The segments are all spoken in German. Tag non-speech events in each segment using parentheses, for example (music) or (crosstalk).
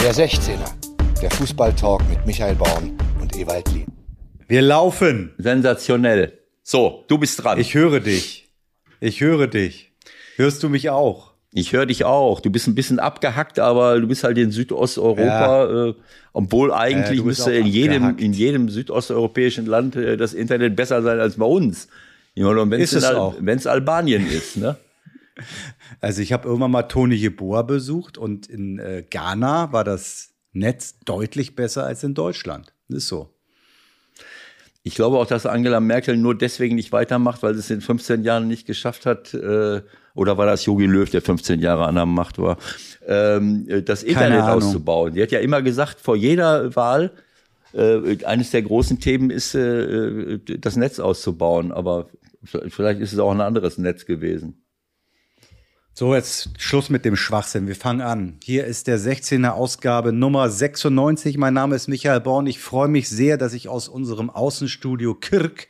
Der 16er, der Fußballtalk mit Michael Baum und Ewald Lien. Wir laufen. Sensationell. So, du bist dran. Ich höre dich. Ich höre dich. Hörst du mich auch? Ich höre dich auch. Du bist ein bisschen abgehackt, aber du bist halt in Südosteuropa, äh, obwohl eigentlich Ja, bist müsste in jedem, in jedem südosteuropäischen Land äh, das Internet besser sein als bei uns. Wenn Ist es auch. es Albanien ist, ne? (laughs) Also ich habe irgendwann mal Tony Jeboa besucht und in äh, Ghana war das Netz deutlich besser als in Deutschland. Das ist so. Ich glaube auch, dass Angela Merkel nur deswegen nicht weitermacht, weil sie es in 15 Jahren nicht geschafft hat, äh, oder war das Jogi Löw, der 15 Jahre an der Macht war, ähm, äh, das Internet auszubauen. Die hat ja immer gesagt, vor jeder Wahl, äh, eines der großen Themen ist, äh, äh, das Netz auszubauen. Aber vielleicht ist es auch ein anderes Netz gewesen. So, jetzt Schluss mit dem Schwachsinn. Wir fangen an. Hier ist der 16er Ausgabe Nummer 96. Mein Name ist Michael Born. Ich freue mich sehr, dass ich aus unserem Außenstudio Kirk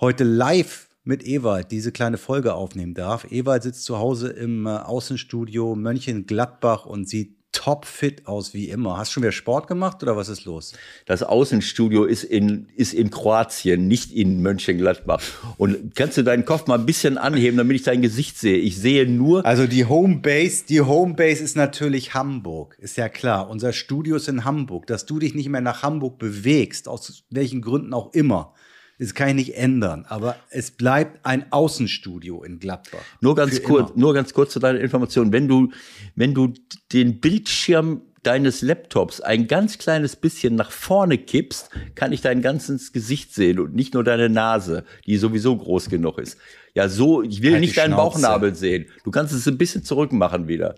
heute live mit Ewald diese kleine Folge aufnehmen darf. Ewald sitzt zu Hause im äh, Außenstudio Mönchengladbach und sieht topfit aus wie immer. Hast du schon wieder Sport gemacht oder was ist los? Das Außenstudio ist in, ist in Kroatien, nicht in Mönchengladbach. Und kannst du deinen Kopf mal ein bisschen anheben, damit ich dein Gesicht sehe? Ich sehe nur Also die Homebase, die Homebase ist natürlich Hamburg, ist ja klar. Unser Studio ist in Hamburg. Dass du dich nicht mehr nach Hamburg bewegst, aus welchen Gründen auch immer, das kann ich nicht ändern. Aber es bleibt ein Außenstudio in Gladbach. Nur ganz kurz, immer. nur ganz kurz zu deiner Information. Wenn du, wenn du den Bildschirm deines Laptops ein ganz kleines bisschen nach vorne kippst, kann ich dein ganzes Gesicht sehen und nicht nur deine Nase, die sowieso groß genug ist. Ja, so, ich will Halt nicht deinen Schnauze. Bauchnabel sehen. Du kannst es ein bisschen zurück machen wieder.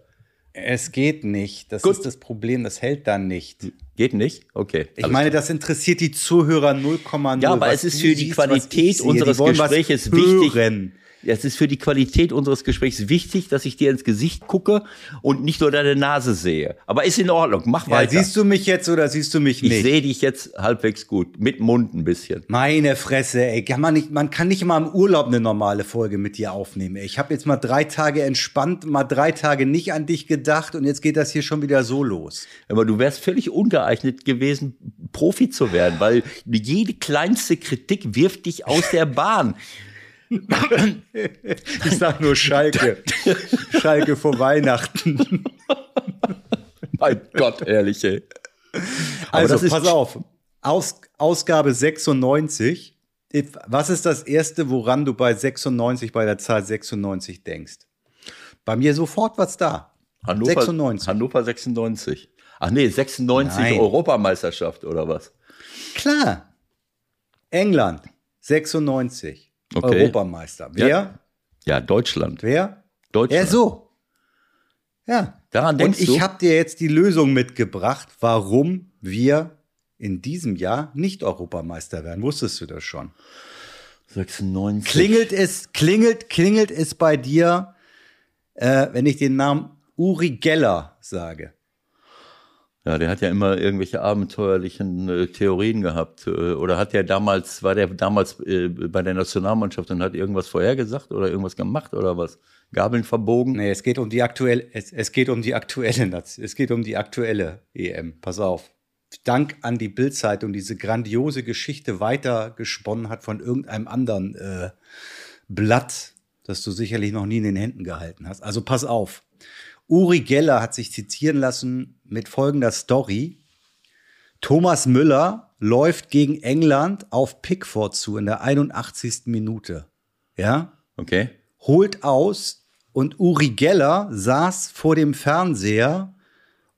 Es geht nicht. Das Gut. ist das Problem. Das hält dann nicht. Geht nicht? Okay. Ich meine, das interessiert die Zuhörer 0,0. Ja, aber es ist für die Qualität unseres Gespräches wichtig. Es ist für die Qualität unseres Gesprächs wichtig, dass ich dir ins Gesicht gucke und nicht nur deine Nase sehe. Aber ist in Ordnung, mach Ja, weiter. siehst du mich jetzt oder siehst du mich ich nicht? sehe dich jetzt halbwegs gut, mit Mund ein bisschen. Meine Fresse, ey. Kann man, nicht, man kann nicht mal im Urlaub eine normale Folge mit dir aufnehmen. Ey. Ich habe jetzt mal drei Tage entspannt, mal drei Tage nicht an dich gedacht und jetzt geht das hier schon wieder so los. Aber du wärst völlig ungeeignet gewesen, Profi zu werden, weil jede kleinste Kritik wirft dich aus der Bahn. Ich sag nur Schalke. Schalke vor Weihnachten. mein Gott, ehrlich, ey. Also, pass auf. Aus, Ausgabe 96. If- Was ist das Erste, woran du bei 96, bei der Zahl 96 denkst? Bei mir sofort was da. Hannover 96. Hannover 96. Ach nee, 96 Nein. Europameisterschaft oder was? Klar. England, 96. Okay. Europameister. Wer? Ja. Ja, Deutschland. Wer? Deutschland. Ja, so. Ja. Daran Und denkst ich du? habe dir jetzt die Lösung mitgebracht, warum wir in diesem Jahr nicht Europameister werden. Wusstest du das schon? 96. Klingelt es, klingelt, klingelt es bei dir, äh, wenn ich den Namen Uri Geller sage? Ja, der hat ja immer irgendwelche abenteuerlichen äh, Theorien gehabt. Äh, oder hat der damals, war der damals äh, bei der Nationalmannschaft und hat irgendwas vorhergesagt oder irgendwas gemacht oder was? Gabeln verbogen? Nee, es geht um die aktuelle, es, es geht um die aktuelle, Nation- es geht um die aktuelle EM. Pass auf. Dank an die Bildzeitung diese grandiose Geschichte weitergesponnen hat von irgendeinem anderen äh, Blatt, das du sicherlich noch nie in den Händen gehalten hast. Also pass auf. Uri Geller hat sich zitieren lassen mit folgender Story. Thomas Müller läuft gegen England auf Pickford zu in der 81. Minute. Ja? Okay. holt aus und Uri Geller saß vor dem Fernseher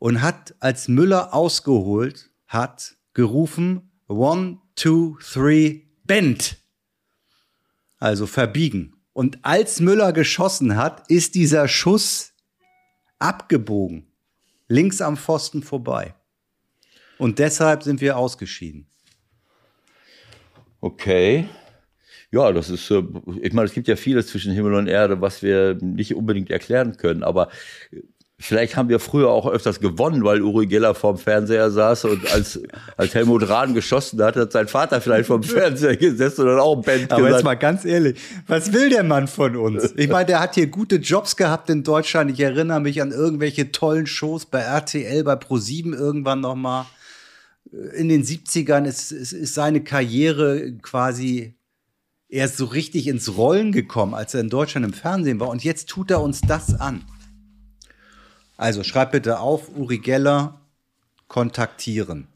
und hat, als Müller ausgeholt hat, gerufen, one, two, three, bend. Also verbiegen. Und als Müller geschossen hat, ist dieser Schuss abgebogen. Links am Pfosten vorbei. Und deshalb sind wir ausgeschieden. Okay. Ja, das ist, äh, ich meine, es gibt ja vieles zwischen Himmel und Erde, was wir nicht unbedingt erklären können, aber Vielleicht haben wir früher auch öfters gewonnen, weil Uri Geller vorm Fernseher saß und als, als Helmut Rahn geschossen hat, hat sein Vater vielleicht vorm Fernseher gesessen und dann auch ein Band Aber gesagt. jetzt mal ganz ehrlich, was will der Mann von uns? Ich meine, der hat hier gute Jobs gehabt in Deutschland. Ich erinnere mich an irgendwelche tollen Shows bei RTL, bei Pro7 irgendwann noch mal. In den 70ern ist, ist, ist seine Karriere quasi erst so richtig ins Rollen gekommen, als er in Deutschland im Fernsehen war. Und jetzt tut er uns das an. Also schreib bitte auf, Uri Geller kontaktieren.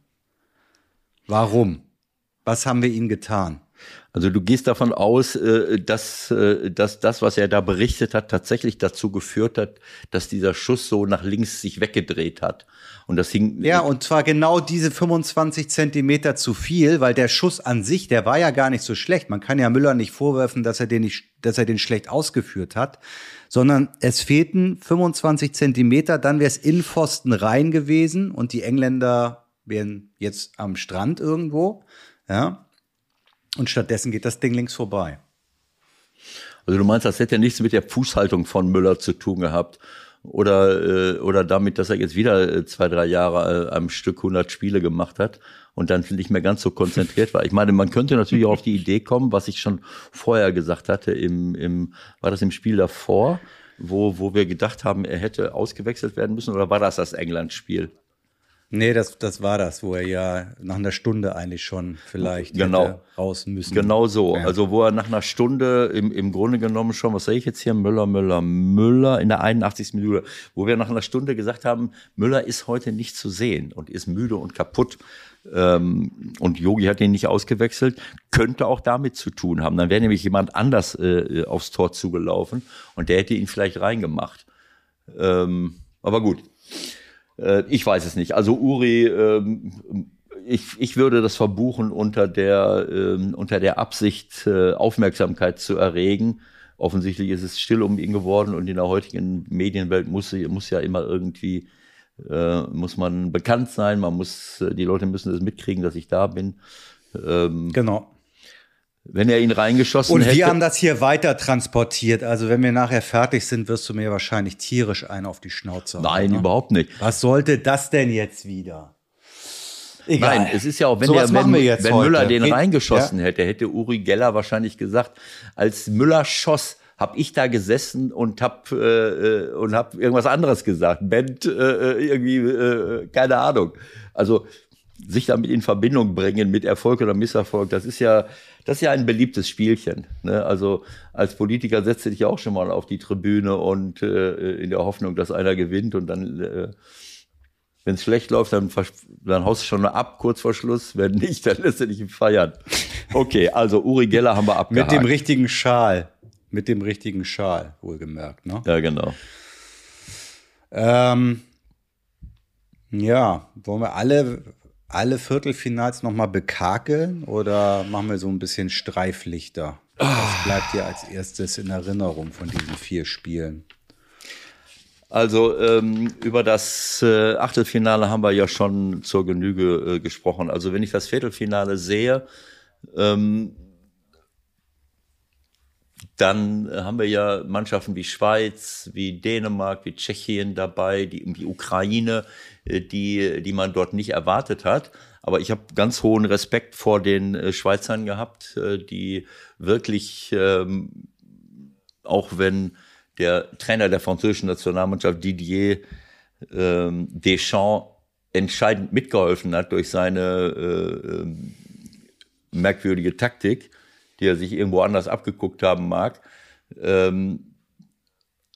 Warum? Was haben wir ihm getan? Also du gehst davon aus, äh, dass, äh, dass das, was er da berichtet hat, tatsächlich dazu geführt hat, dass dieser Schuss so nach links sich weggedreht hat. Und das hing. Ja, und zwar genau diese 25 Zentimeter zu viel, weil der Schuss an sich, der war ja gar nicht so schlecht. Man kann ja Müller nicht vorwerfen, dass er den nicht, dass er den schlecht ausgeführt hat, sondern es fehlten 25 Zentimeter, dann wäre es in Pfosten rein gewesen und die Engländer wären jetzt am Strand irgendwo, ja. Und stattdessen geht das Ding links vorbei. Also du meinst, das hätte ja nichts mit der Fußhaltung von Müller zu tun gehabt oder äh, oder damit, dass er jetzt wieder äh, zwei drei Jahre äh, am Stück 100 Spiele gemacht hat und dann nicht mehr ganz so konzentriert war. Ich meine, man könnte natürlich auch auf die Idee kommen, was ich schon vorher gesagt hatte im im war das im Spiel davor, wo wo wir gedacht haben, er hätte ausgewechselt werden müssen oder war das das England-Spiel? Nee, das, das war das, wo er ja nach einer Stunde eigentlich schon vielleicht Genau. raus müssen. Genau so. Ja. Also wo er nach einer Stunde im, im Grunde genommen schon, was sehe ich jetzt hier? Müller, Müller, Müller in der 81. Minute, wo wir nach einer Stunde gesagt haben, Müller ist heute nicht zu sehen und ist müde und kaputt. Ähm, und Yogi hat ihn nicht ausgewechselt, könnte auch damit zu tun haben. Dann wäre nämlich jemand anders äh, aufs Tor zugelaufen und der hätte ihn vielleicht reingemacht. Ähm, aber gut. Äh, ich weiß es nicht. Also Uri, ähm, ich, ich würde das verbuchen unter der, ähm, unter der Absicht, äh, Aufmerksamkeit zu erregen. Offensichtlich ist es still um ihn geworden und in der heutigen Medienwelt muss, muss ja immer irgendwie, äh, muss man bekannt sein, man muss, äh, die Leute müssen es mitkriegen, dass ich da bin. Ähm, Genau. Wenn er ihn reingeschossen Und hätte. wir haben das hier weiter transportiert. Also wenn wir nachher fertig sind, wirst du mir wahrscheinlich tierisch einen auf die Schnauze hauen. Nein, ne? überhaupt nicht. Was sollte das denn jetzt wieder? Egal. Nein, es ist ja auch, wenn, So, der, wenn, wenn? Müller den Geht- reingeschossen hätte, hätte Uri Geller wahrscheinlich gesagt, als Müller schoss, habe ich da gesessen und hab äh, äh, und hab irgendwas anderes gesagt. Band äh, irgendwie äh, keine Ahnung. Also sich damit in Verbindung bringen mit Erfolg oder Misserfolg, das ist ja das ist ja ein beliebtes Spielchen. Ne? Also als Politiker setzt du dich auch schon mal auf die Tribüne und äh, in der Hoffnung, dass einer gewinnt und dann äh, wenn es schlecht läuft, dann, dann haust du schon ab, kurz vor Schluss. Wenn nicht, dann lässt du dich feiern. Okay, also Uri Geller haben wir abgehakt. (laughs) Mit dem richtigen Schal. Mit dem richtigen Schal, wohlgemerkt. Ne? Ja, genau. Ähm, ja, wollen wir alle, alle Viertelfinals nochmal bekakeln oder machen wir so ein bisschen Streiflichter? Was bleibt dir als erstes in Erinnerung von diesen vier Spielen? Also ähm, über das äh, Achtelfinale haben wir ja schon zur Genüge äh, gesprochen. Also wenn ich das Viertelfinale sehe, ähm, dann äh, haben wir ja Mannschaften wie Schweiz, wie Dänemark, wie Tschechien dabei, die, die Ukraine, äh, die, die man dort nicht erwartet hat. Aber ich habe ganz hohen Respekt vor den äh, Schweizern gehabt, die wirklich, ähm, auch wenn der Trainer der französischen Nationalmannschaft Didier ähm, Deschamps entscheidend mitgeholfen hat durch seine äh, ähm, merkwürdige Taktik, die er sich irgendwo anders abgeguckt haben mag. Ähm,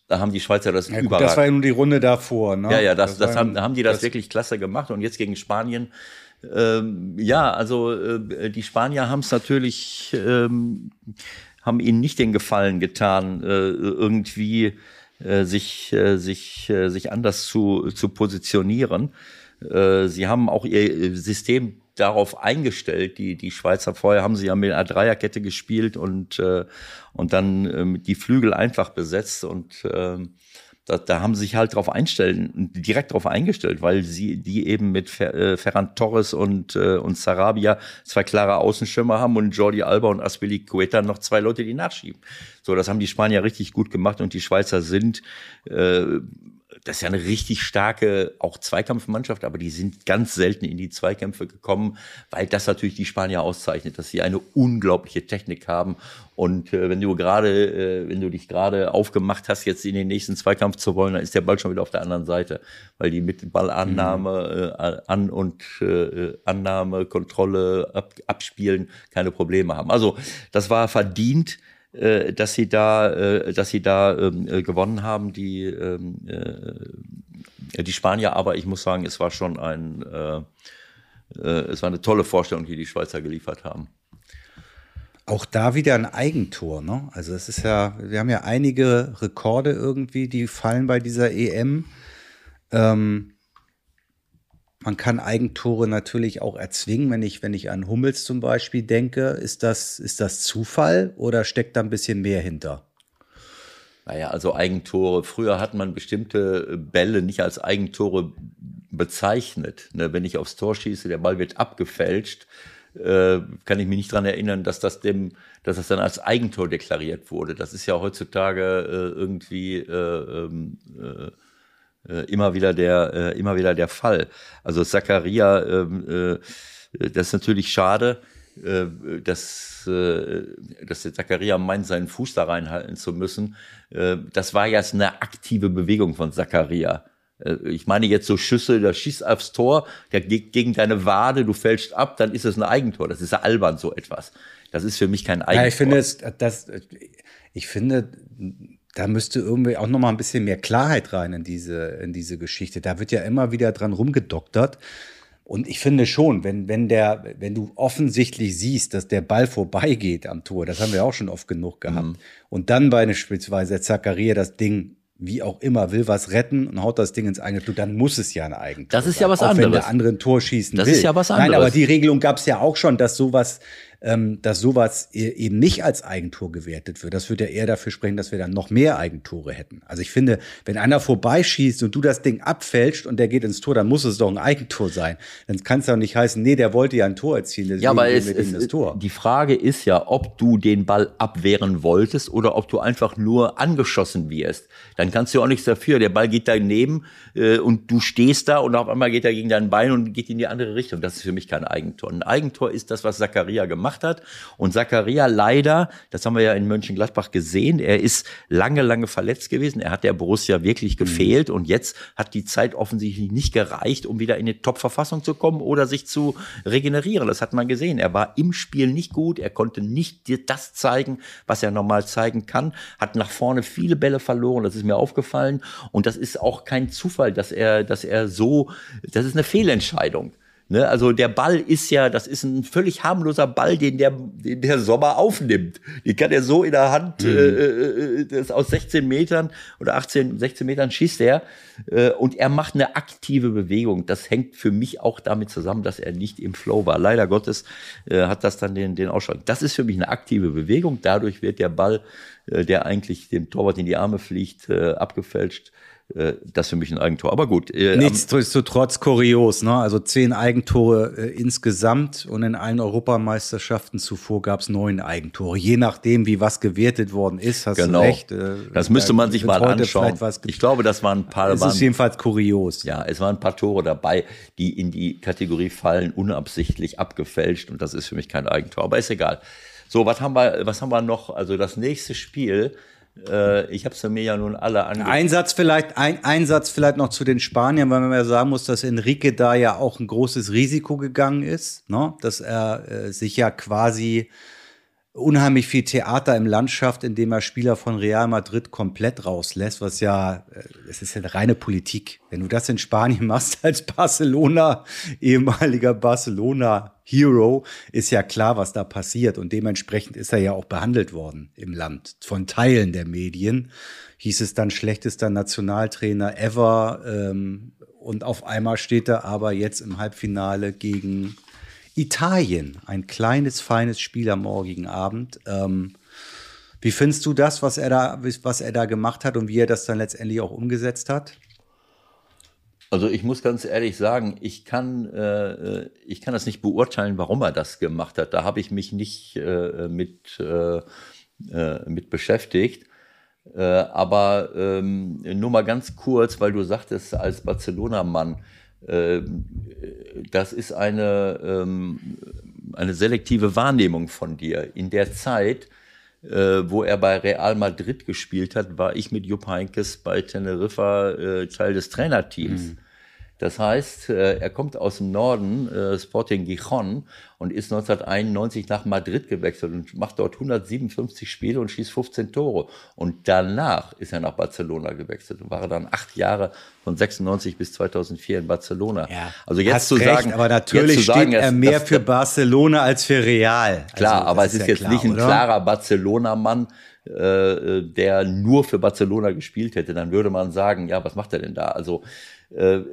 da haben die Schweizer das Ja, gut, überragend. das war ja nur die Runde davor. Ne? Ja, ja, das, das, war- haben, haben die das, wirklich klasse gemacht und jetzt gegen Spanien. Ähm, ja, also äh, die Spanier haben es natürlich, ähm, haben ihnen nicht den Gefallen getan, äh, irgendwie äh, sich, äh, sich, äh, sich anders zu, zu positionieren. Äh, sie haben auch ihr System darauf eingestellt. Die, die Schweizer vorher haben sie ja mit einer Dreierkette gespielt und, äh, und dann ähm, die Flügel einfach besetzt und ähm, da, da haben sie sich halt drauf einstellen, direkt drauf eingestellt, weil sie die eben mit Fer, äh, Ferran Torres und, äh, und Sarabia zwei klare Außenschirmer haben und Jordi Alba und Aspilicueta noch zwei Leute, die nachschieben. So, das haben die Spanier richtig gut gemacht und die Schweizer sind äh, das ist ja eine richtig starke, auch Zweikampfmannschaft, aber die sind ganz selten in die Zweikämpfe gekommen, weil das natürlich die Spanier auszeichnet, dass sie eine unglaubliche Technik haben. Und äh, wenn du gerade, äh, wenn du dich gerade aufgemacht hast, jetzt in den nächsten Zweikampf zu wollen, dann ist der Ball schon wieder auf der anderen Seite, weil die mit Ballannahme, mhm. äh, an und äh, Annahme, Kontrolle, ab, abspielen keine Probleme haben. Also das war verdient äh, dass sie da, äh, dass sie da ähm, äh, gewonnen haben, die, ähm, äh, die Spanier. Aber ich muss sagen, es war schon ein, äh, äh, es war eine tolle Vorstellung, die die Schweizer geliefert haben. Auch da wieder ein Eigentor, ne? Also es ist ja, wir haben ja einige Rekorde irgendwie, die fallen bei dieser EM. Ähm, man kann Eigentore natürlich auch erzwingen, wenn ich, wenn ich an Hummels zum Beispiel denke. Ist das, ist das Zufall oder steckt da ein bisschen mehr hinter? Naja, also Eigentore. Früher hat man bestimmte Bälle nicht als Eigentore bezeichnet. Ne, wenn ich aufs Tor schieße, der Ball wird abgefälscht, äh, kann ich mich nicht dran erinnern, dass das dem, dass das dann als Eigentor deklariert wurde. Das ist ja heutzutage äh, irgendwie äh, immer wieder der, äh, immer wieder der Fall. Also Zakaria, ähm, äh, das ist natürlich schade, äh, dass, äh, dass der Zakaria meint, seinen Fuß da reinhalten zu müssen. Das war jetzt eine aktive Bewegung von Zakaria. Ich meine jetzt so Schüsse, der schießt aufs Tor, der geht gegen deine Wade, du fällst ab, dann ist es ein Eigentor. Das ist ja albern, so etwas. Das ist für mich kein Eigentor. Ja, ich finde es, das, ich finde, da müsste irgendwie auch noch mal ein bisschen mehr Klarheit rein in diese, in diese Geschichte. Da wird ja immer wieder dran rumgedoktert. Und ich finde schon, wenn, wenn der, wenn du offensichtlich siehst, dass der Ball vorbeigeht am Tor, das haben wir auch schon oft genug gehabt. Mhm. Und dann beispielsweise Zakaria das Ding wie auch immer, will was retten und haut das Ding ins eigene Tor, dann muss es ja ein Eigentor Das ist ja was sein, anderes. Wenn der andere ein Tor schießen das will. ist ja was anderes. Nein, aber die Regelung gab es ja auch schon, dass sowas dass sowas e-, eben nicht als Eigentor gewertet wird. Das würde ja eher dafür sprechen, dass wir dann noch mehr Eigentore hätten. Also ich finde, wenn einer vorbeischießt und du das Ding abfälscht und der geht ins Tor, dann muss es doch ein Eigentor sein. Dann kann es doch nicht heißen, nee, der wollte ja ein Tor erzielen. Ja, aber es, es, die Frage ist ja, ob du den Ball abwehren wolltest oder ob du einfach nur angeschossen wirst. Dann kannst du auch nichts dafür. Der Ball geht daneben äh, und du stehst da und auf einmal geht er gegen dein Bein und geht in die andere Richtung. Das ist für mich kein Eigentor. Ein Eigentor ist das, was Zakaria gemacht gemacht hat. Und Zakaria leider, das haben wir ja in Mönchengladbach gesehen, er ist lange, lange verletzt gewesen. Er hat der Borussia wirklich gefehlt mhm. und jetzt hat die Zeit offensichtlich nicht gereicht, um wieder in die Top-Verfassung zu kommen oder sich zu regenerieren. Das hat man gesehen. Er war im Spiel nicht gut, er konnte nicht dir das zeigen, was er normal zeigen kann, hat nach vorne viele Bälle verloren, das ist mir aufgefallen. Und das ist auch kein Zufall, dass er, dass er so, das ist eine Fehlentscheidung. Ne, also der Ball ist ja, das ist ein völlig harmloser Ball, den der, den der Sommer aufnimmt. Den kann er so in der Hand, mhm. äh, äh, das aus 16 Metern oder 18, 16 Metern schießt er. Äh, und er macht eine aktive Bewegung. Das hängt für mich auch damit zusammen, dass er nicht im Flow war. Leider Gottes äh, hat das dann den, den Ausschlag. Das ist für mich eine aktive Bewegung. Dadurch wird der Ball, äh, der eigentlich dem Torwart in die Arme fliegt, äh, abgefälscht das für mich ein Eigentor. Aber gut. Äh, Nichtsdestotrotz kurios, ne? Also zehn Eigentore äh, insgesamt und in allen Europameisterschaften zuvor gab es neun Eigentore. Je nachdem, wie was gewertet worden ist, hast genau. du recht. Äh, das müsste man sich mal anschauen. Ich glaube, das waren ein paar. Es ist jedenfalls kurios. Ja, es waren ein paar Tore dabei, die in die Kategorie fallen, unabsichtlich abgefälscht und das ist für mich kein Eigentor. Aber ist egal. So, was haben wir, was haben wir noch? Also das nächste Spiel äh, ich habe es mir ja nun alle angeguckt. Ein Satz vielleicht, ein, ein Satz vielleicht noch zu den Spaniern, weil man ja sagen muss, dass Enrique da ja auch ein großes Risiko gegangen ist, ne? dass er äh, sich ja quasi unheimlich viel Theater im Landschaft, indem er Spieler von Real Madrid komplett rauslässt, was ja, äh, es ist ja reine Politik. Wenn du das in Spanien machst (laughs) als Barcelona, ehemaliger Barcelona Hero, ist ja klar, was da passiert. Und dementsprechend ist er ja auch behandelt worden im Land von Teilen der Medien. Hieß es dann schlechtester Nationaltrainer ever. Ähm, und auf einmal steht er aber jetzt im Halbfinale gegen Italien, ein kleines, feines Spiel am morgigen Abend. Ähm, wie findest du das, was er da, was er da gemacht hat und wie er das dann letztendlich auch umgesetzt hat? Also ich muss ganz ehrlich sagen, ich kann, äh, ich kann das nicht beurteilen, warum er das gemacht hat. Da habe ich mich nicht äh, mit, äh, äh mit beschäftigt. Äh, aber ähm, nur mal ganz kurz, weil du sagtest, als Barcelona-Mann, äh, das ist eine, ähm, eine selektive Wahrnehmung von dir. In der Zeit, äh, wo er bei Real Madrid gespielt hat, war ich mit Jupp Heynckes bei Teneriffa äh, Teil des Trainerteams. Mhm. Das heißt, äh, er kommt aus dem Norden, äh, Sporting Gijon, und ist 1991 nach Madrid gewechselt und macht dort 157 Spiele und schießt 15 Tore. Und danach ist er nach Barcelona gewechselt und war dann acht Jahre von 96 bis 2004 in Barcelona. Ja, also jetzt zu recht, sagen, aber natürlich sagen, steht er mehr für Barcelona als für Real. Klar, also, aber es ist, ja jetzt klar, nicht ein oder? klarer Barcelona-Mann, äh, der nur für Barcelona gespielt hätte, dann würde man sagen, ja, was macht er denn da? Also äh,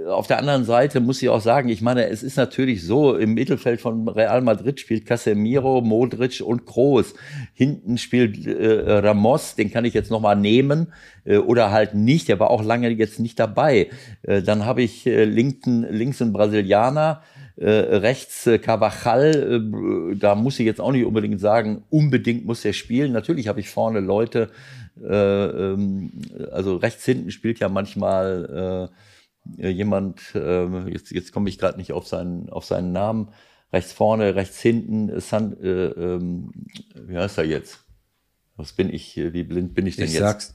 auf der anderen Seite muss ich auch sagen, ich meine, es ist natürlich so, im Mittelfeld von Real Madrid spielt Casemiro, Modric und Kroos. Hinten spielt äh, Ramos, den kann ich jetzt nochmal nehmen äh, oder halt nicht, der war auch lange jetzt nicht dabei. Äh, dann habe ich äh, linken, links einen Brasilianer, äh, rechts äh, Carvajal, äh, da muss ich jetzt auch nicht unbedingt sagen, unbedingt muss er spielen. Natürlich habe ich vorne Leute, äh, ähm, also rechts hinten spielt ja manchmal äh, äh, jemand, äh, jetzt, jetzt komme ich gerade nicht auf seinen, auf seinen Namen, rechts vorne, rechts hinten, äh, San, äh, ähm, wie heißt er jetzt? Was bin ich, wie blind bin ich denn ich jetzt? Sag's,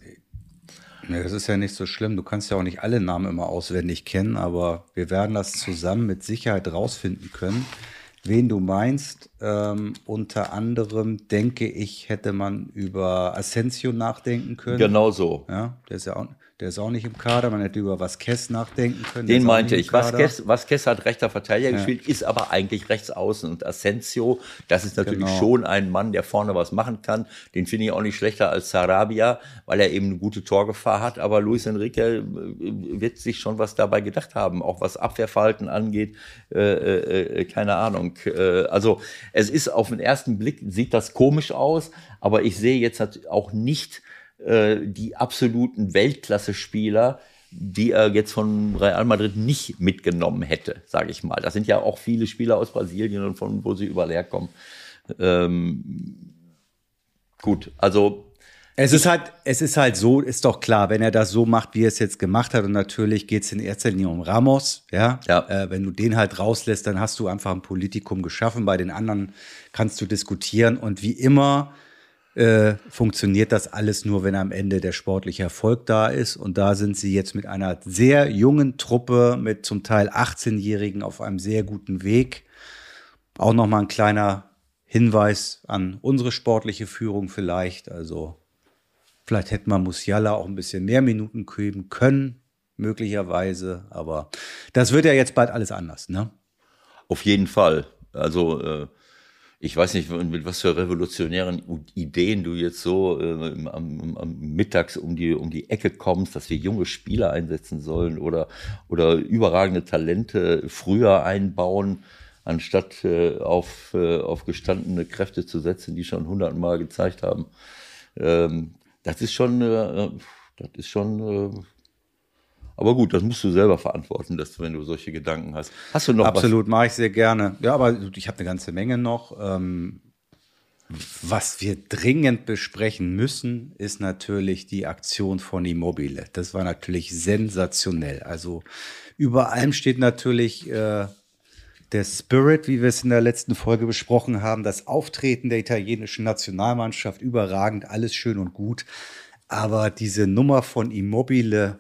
Nee, das ist ja nicht so schlimm. Du kannst ja auch nicht alle Namen immer auswendig kennen, aber wir werden das zusammen mit Sicherheit rausfinden können. Wen du meinst, ähm, unter anderem denke ich, hätte man über Asensio nachdenken können. Genau so. Ja, der ist ja auch, der ist auch nicht im Kader. Man hätte über Vasquez nachdenken können. Den meinte ich. Vasquez, Vasquez hat rechter Verteidiger ja. gespielt, ist aber eigentlich rechts außen. Und Asensio, das ist natürlich genau. schon ein Mann, der vorne was machen kann. Den finde ich auch nicht schlechter als Sarabia, weil er eben eine gute Torgefahr hat. Aber Luis Enrique äh, wird sich schon was dabei gedacht haben, auch was Abwehrverhalten angeht. Äh, äh, äh, keine Ahnung. Äh, also es ist auf den ersten Blick, sieht das komisch aus, aber ich sehe jetzt auch nicht, äh, die absoluten Weltklasse-Spieler, die er jetzt von Real Madrid nicht mitgenommen hätte, sage ich mal. Das sind ja auch viele Spieler aus Brasilien und von wo sie überall herkommen. Ähm, gut, also es ist halt, es ist halt so, ist doch klar, wenn er das so macht, wie er es jetzt gemacht hat, und natürlich geht es in erster Linie um Ramos, ja. ja. Äh, wenn du den halt rauslässt, dann hast du einfach ein Politikum geschaffen. Bei den anderen kannst du diskutieren. Und wie immer äh, funktioniert das alles nur, wenn am Ende der sportliche Erfolg da ist. Und da sind sie jetzt mit einer sehr jungen Truppe, mit zum Teil 18-Jährigen auf einem sehr guten Weg. Auch nochmal ein kleiner Hinweis an unsere sportliche Führung vielleicht. Also vielleicht hätte man Musiala auch ein bisschen mehr Minuten geben können, möglicherweise. Aber das wird ja jetzt bald alles anders, ne? Auf jeden Fall. Also äh ich weiß nicht, mit was für revolutionären Ideen du jetzt so äh, am, am, mittags um die, um die Ecke kommst, dass wir junge Spieler einsetzen sollen oder, oder überragende Talente früher einbauen, anstatt äh, auf, äh, auf gestandene Kräfte zu setzen, die schon hundertmal gezeigt haben. Ähm, das ist schon, äh, das ist schon äh, aber gut, das musst du selber verantworten, dass du, wenn du solche Gedanken hast. Hast du noch Absolut, mache ich sehr gerne. Ja, aber ich habe eine ganze Menge noch. Ähm, was wir dringend besprechen müssen, ist natürlich die Aktion von Immobile. Das war natürlich sensationell. Also über allem steht natürlich äh, der Spirit, wie wir es in der letzten Folge besprochen haben, das Auftreten der italienischen Nationalmannschaft überragend, alles schön und gut. Aber diese Nummer von Immobile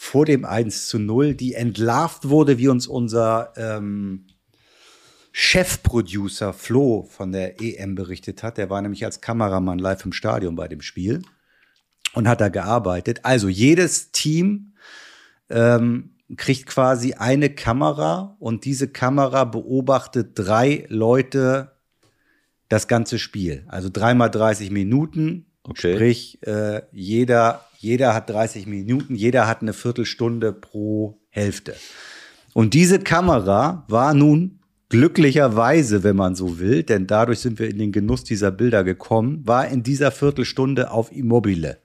vor dem 1 zu 0, die entlarvt wurde, wie uns unser ähm, Chefproducer Flo von der EM berichtet hat. Der war nämlich als Kameramann live im Stadion bei dem Spiel und hat da gearbeitet. Also jedes Team ähm, kriegt quasi eine Kamera und diese Kamera beobachtet drei Leute das ganze Spiel. Also dreimal 30 Minuten. Okay. Sprich, äh, jeder jeder hat 30 Minuten, jeder hat eine Viertelstunde pro Hälfte. Und diese Kamera war nun glücklicherweise, wenn man so will, denn dadurch sind wir in den Genuss dieser Bilder gekommen, war in dieser Viertelstunde auf Immobile.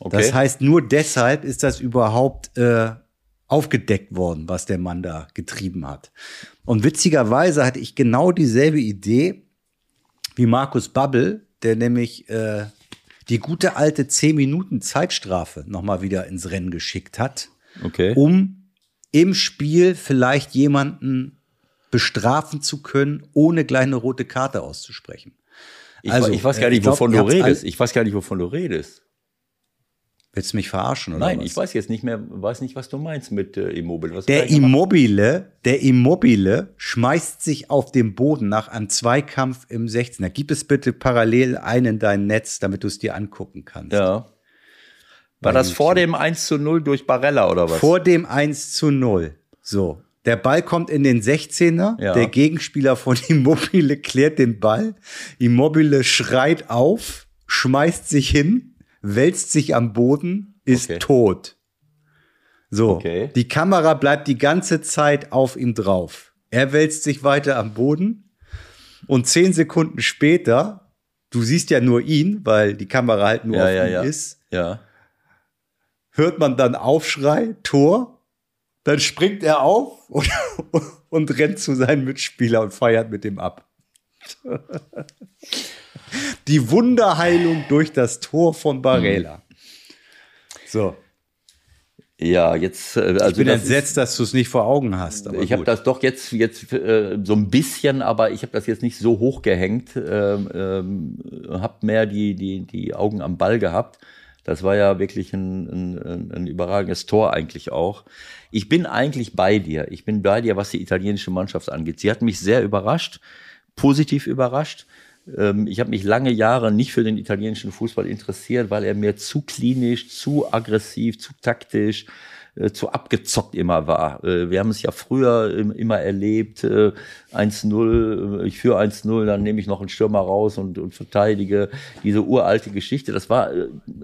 Okay. Das heißt, nur deshalb ist das überhaupt äh, aufgedeckt worden, was der Mann da getrieben hat. Und witzigerweise hatte ich genau dieselbe Idee wie Markus Babbel, der nämlich äh, die gute alte 10 Minuten Zeitstrafe nochmal wieder ins Rennen geschickt hat, Okay. um im Spiel vielleicht jemanden bestrafen zu können, ohne gleich eine rote Karte auszusprechen. Ich, Also, ich weiß gar äh, nicht, ich glaub, wovon du redest. Ich weiß gar nicht, wovon du redest. Willst du mich verarschen oder Nein, was? ich weiß jetzt nicht mehr, weiß nicht, was du meinst mit äh, Immobile. Was Der er? Immobile, der Immobile schmeißt sich auf den Boden nach einem Zweikampf im 16er. Gib es bitte parallel ein in dein Netz, damit du es dir angucken kannst. Ja. War das vor dem 1 zu 0 durch Barella oder was? Vor dem 1 zu 0. So. Der Ball kommt in den 16er. Ja. Der Gegenspieler von (laughs) Immobile klärt den Ball. Immobile schreit auf, schmeißt sich hin, wälzt sich am Boden, ist Okay. tot. So. Okay. Die Kamera bleibt die ganze Zeit auf ihm drauf. Er wälzt sich weiter am Boden und zehn Sekunden später, du siehst ja nur ihn, weil die Kamera halt nur ja, auf ja, ihm ja. ist, Ja. hört man dann Aufschrei, Tor, dann springt er auf und, (laughs) und rennt zu seinem Mitspieler und feiert mit dem ab. (laughs) Die Wunderheilung durch das Tor von Barella. So, Ja, jetzt, äh, also ich bin das entsetzt, dass du es nicht vor Augen hast. Aber ich habe das doch jetzt jetzt äh, so ein bisschen, aber ich habe das jetzt nicht so hochgehängt, ähm, ähm, habe mehr die die die Augen am Ball gehabt. Das war ja wirklich ein, ein, ein- ein überragendes Tor eigentlich auch. Ich bin eigentlich bei dir. Ich bin bei dir, was die italienische Mannschaft angeht. Sie hat mich sehr überrascht, positiv überrascht. Ähm, Ich habe mich lange Jahre nicht für den italienischen Fußball interessiert, weil er mir zu klinisch, zu aggressiv, zu taktisch, äh, zu abgezockt immer war. Äh, Wir haben es ja früher im- immer erlebt, äh, 1-0, äh, ich führe 1-0, dann nehme ich noch einen Stürmer raus und, und verteidige. Diese uralte Geschichte, das war,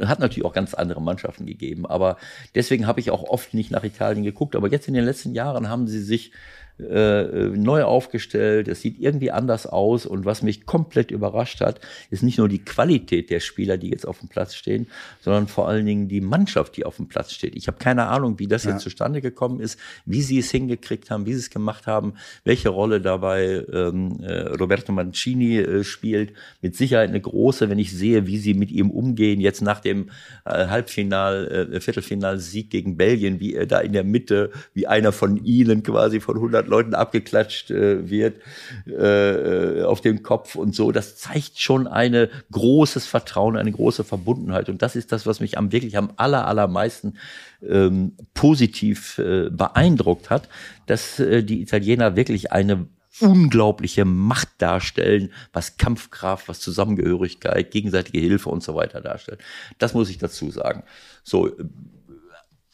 hat natürlich auch ganz andere Mannschaften gegeben. Aber deswegen habe ich auch oft nicht nach Italien geguckt. Aber jetzt in den letzten Jahren haben sie sich äh, neu aufgestellt, es sieht irgendwie anders aus und was mich komplett überrascht hat, ist nicht nur die Qualität der Spieler, die jetzt auf dem Platz stehen, sondern vor allen Dingen die Mannschaft, die auf dem Platz steht. Ich habe keine Ahnung, wie das jetzt zustande gekommen ist, wie sie es hingekriegt haben, wie sie es gemacht haben, welche Rolle dabei ähm, äh, Roberto Mancini äh, spielt. Mit Sicherheit eine große, wenn ich sehe, wie sie mit ihm umgehen, jetzt nach dem äh, Halbfinal, äh, Viertelfinalsieg gegen Belgien, wie er da in der Mitte, wie einer von ihnen quasi von 100 Leuten abgeklatscht äh, wird äh, auf dem Kopf und so. Das zeigt schon eine großes Vertrauen, eine große Verbundenheit. Und das ist das, was mich am wirklich am aller, allermeisten ähm, positiv äh, beeindruckt hat, dass äh, die Italiener wirklich eine unglaubliche Macht darstellen, was Kampfkraft, was Zusammengehörigkeit, gegenseitige Hilfe und so weiter darstellt. Das muss ich dazu sagen. So,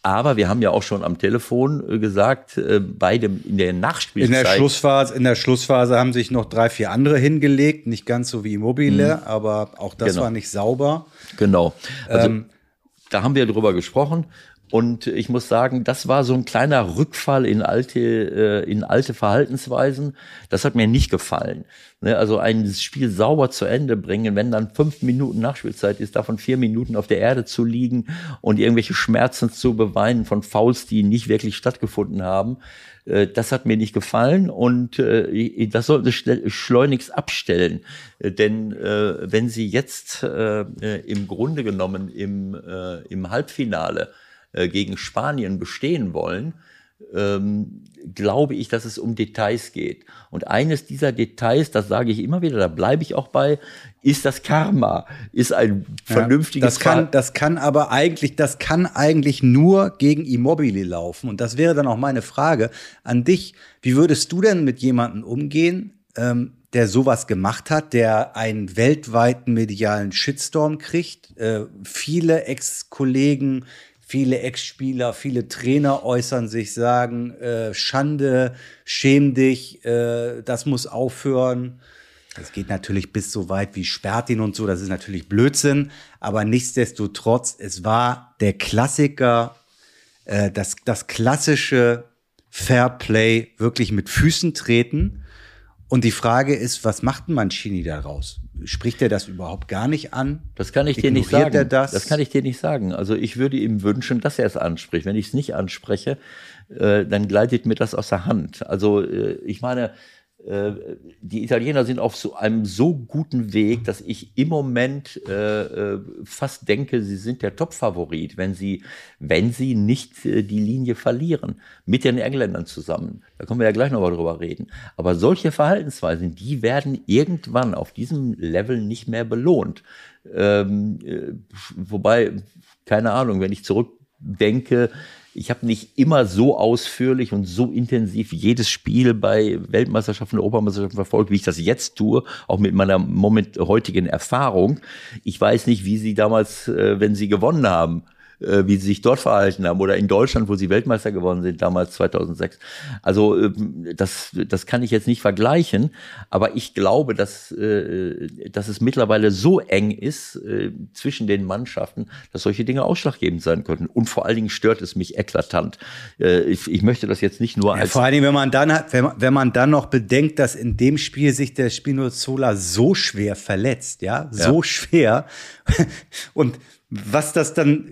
aber wir haben ja auch schon am Telefon äh, gesagt, äh, bei dem in der In Nachspielzeit. der, Schlussphase, in der Schlussphase haben sich noch drei, vier andere hingelegt. Nicht ganz so wie Immobile, aber auch das Genau. war nicht sauber. Genau. Also, da haben wir drüber gesprochen. Und ich muss sagen, das war so ein kleiner Rückfall in alte, äh, in alte Verhaltensweisen. Das hat mir nicht gefallen. Ne, also ein Spiel sauber zu Ende bringen, wenn dann fünf Minuten Nachspielzeit ist, davon vier Minuten auf der Erde zu liegen und irgendwelche Schmerzen zu beweinen von Fouls, die nicht wirklich stattgefunden haben. Äh, Das hat mir nicht gefallen und äh, das sollte schnell- schleunigst abstellen. Äh, Denn äh, wenn sie jetzt im Grunde genommen im, im Halbfinale äh, gegen Spanien bestehen wollen, ähm, glaube ich, dass es um Details geht. Und eines dieser Details, das sage ich immer wieder, da bleibe ich auch bei, ist das Karma, ist ein vernünftiges Das kann, das kann aber eigentlich, das kann eigentlich nur gegen Immobile laufen. Und das wäre dann auch meine Frage an dich. Wie würdest du denn mit jemandem umgehen, ähm, der sowas gemacht hat, der einen weltweiten medialen Shitstorm kriegt? Äh, viele Ex-Kollegen, viele Ex-Spieler, viele Trainer äußern sich, sagen, äh, Schande, schäm dich, äh, das muss aufhören. Das geht natürlich bis so weit wie sperrt und so, das ist natürlich Blödsinn, aber nichtsdestotrotz, es war der Klassiker, äh, das, das klassische Fairplay wirklich mit Füßen treten. Und die Frage ist, was macht ein Mancini daraus? Spricht er das überhaupt gar nicht an? Das kann ich dir nicht Ignoriert sagen. er das? kann ich dir nicht sagen. Also ich würde ihm wünschen, dass er es anspricht. Wenn ich es nicht anspreche, äh, dann gleitet mir das aus der Hand. Also äh, ich meine, die Italiener sind auf so einem so guten Weg, dass ich im Moment äh, äh, fast denke, sie sind der Top-Favorit, wenn sie, wenn sie nicht äh, die Linie verlieren, mit den Engländern zusammen. Da können wir ja gleich noch mal drüber reden. Aber solche Verhaltensweisen, die werden irgendwann auf diesem Level nicht mehr belohnt. Ähm, äh, wobei, keine Ahnung, wenn ich zurückdenke, ich habe nicht immer so ausführlich und so intensiv jedes Spiel bei Weltmeisterschaften, Europameisterschaften verfolgt, wie ich das jetzt tue, auch mit meiner moment heutigen Erfahrung. Ich weiß nicht, wie sie damals, äh, wenn sie gewonnen haben, äh, wie sie sich dort verhalten haben oder in Deutschland, wo sie Weltmeister geworden sind, damals 2006. Also ähm, das, das kann ich jetzt nicht vergleichen, aber ich glaube, dass, äh, dass es mittlerweile so eng ist äh, zwischen den Mannschaften, dass solche Dinge ausschlaggebend sein könnten. Und vor allen Dingen stört es mich eklatant. Ich, ich möchte das jetzt nicht nur ja, als... Vor allen Dingen, wenn man dann hat, wenn man, wenn man dann noch bedenkt, dass in dem Spiel sich der Spinozzola so schwer verletzt, ja, so ja. schwer (laughs) und was das dann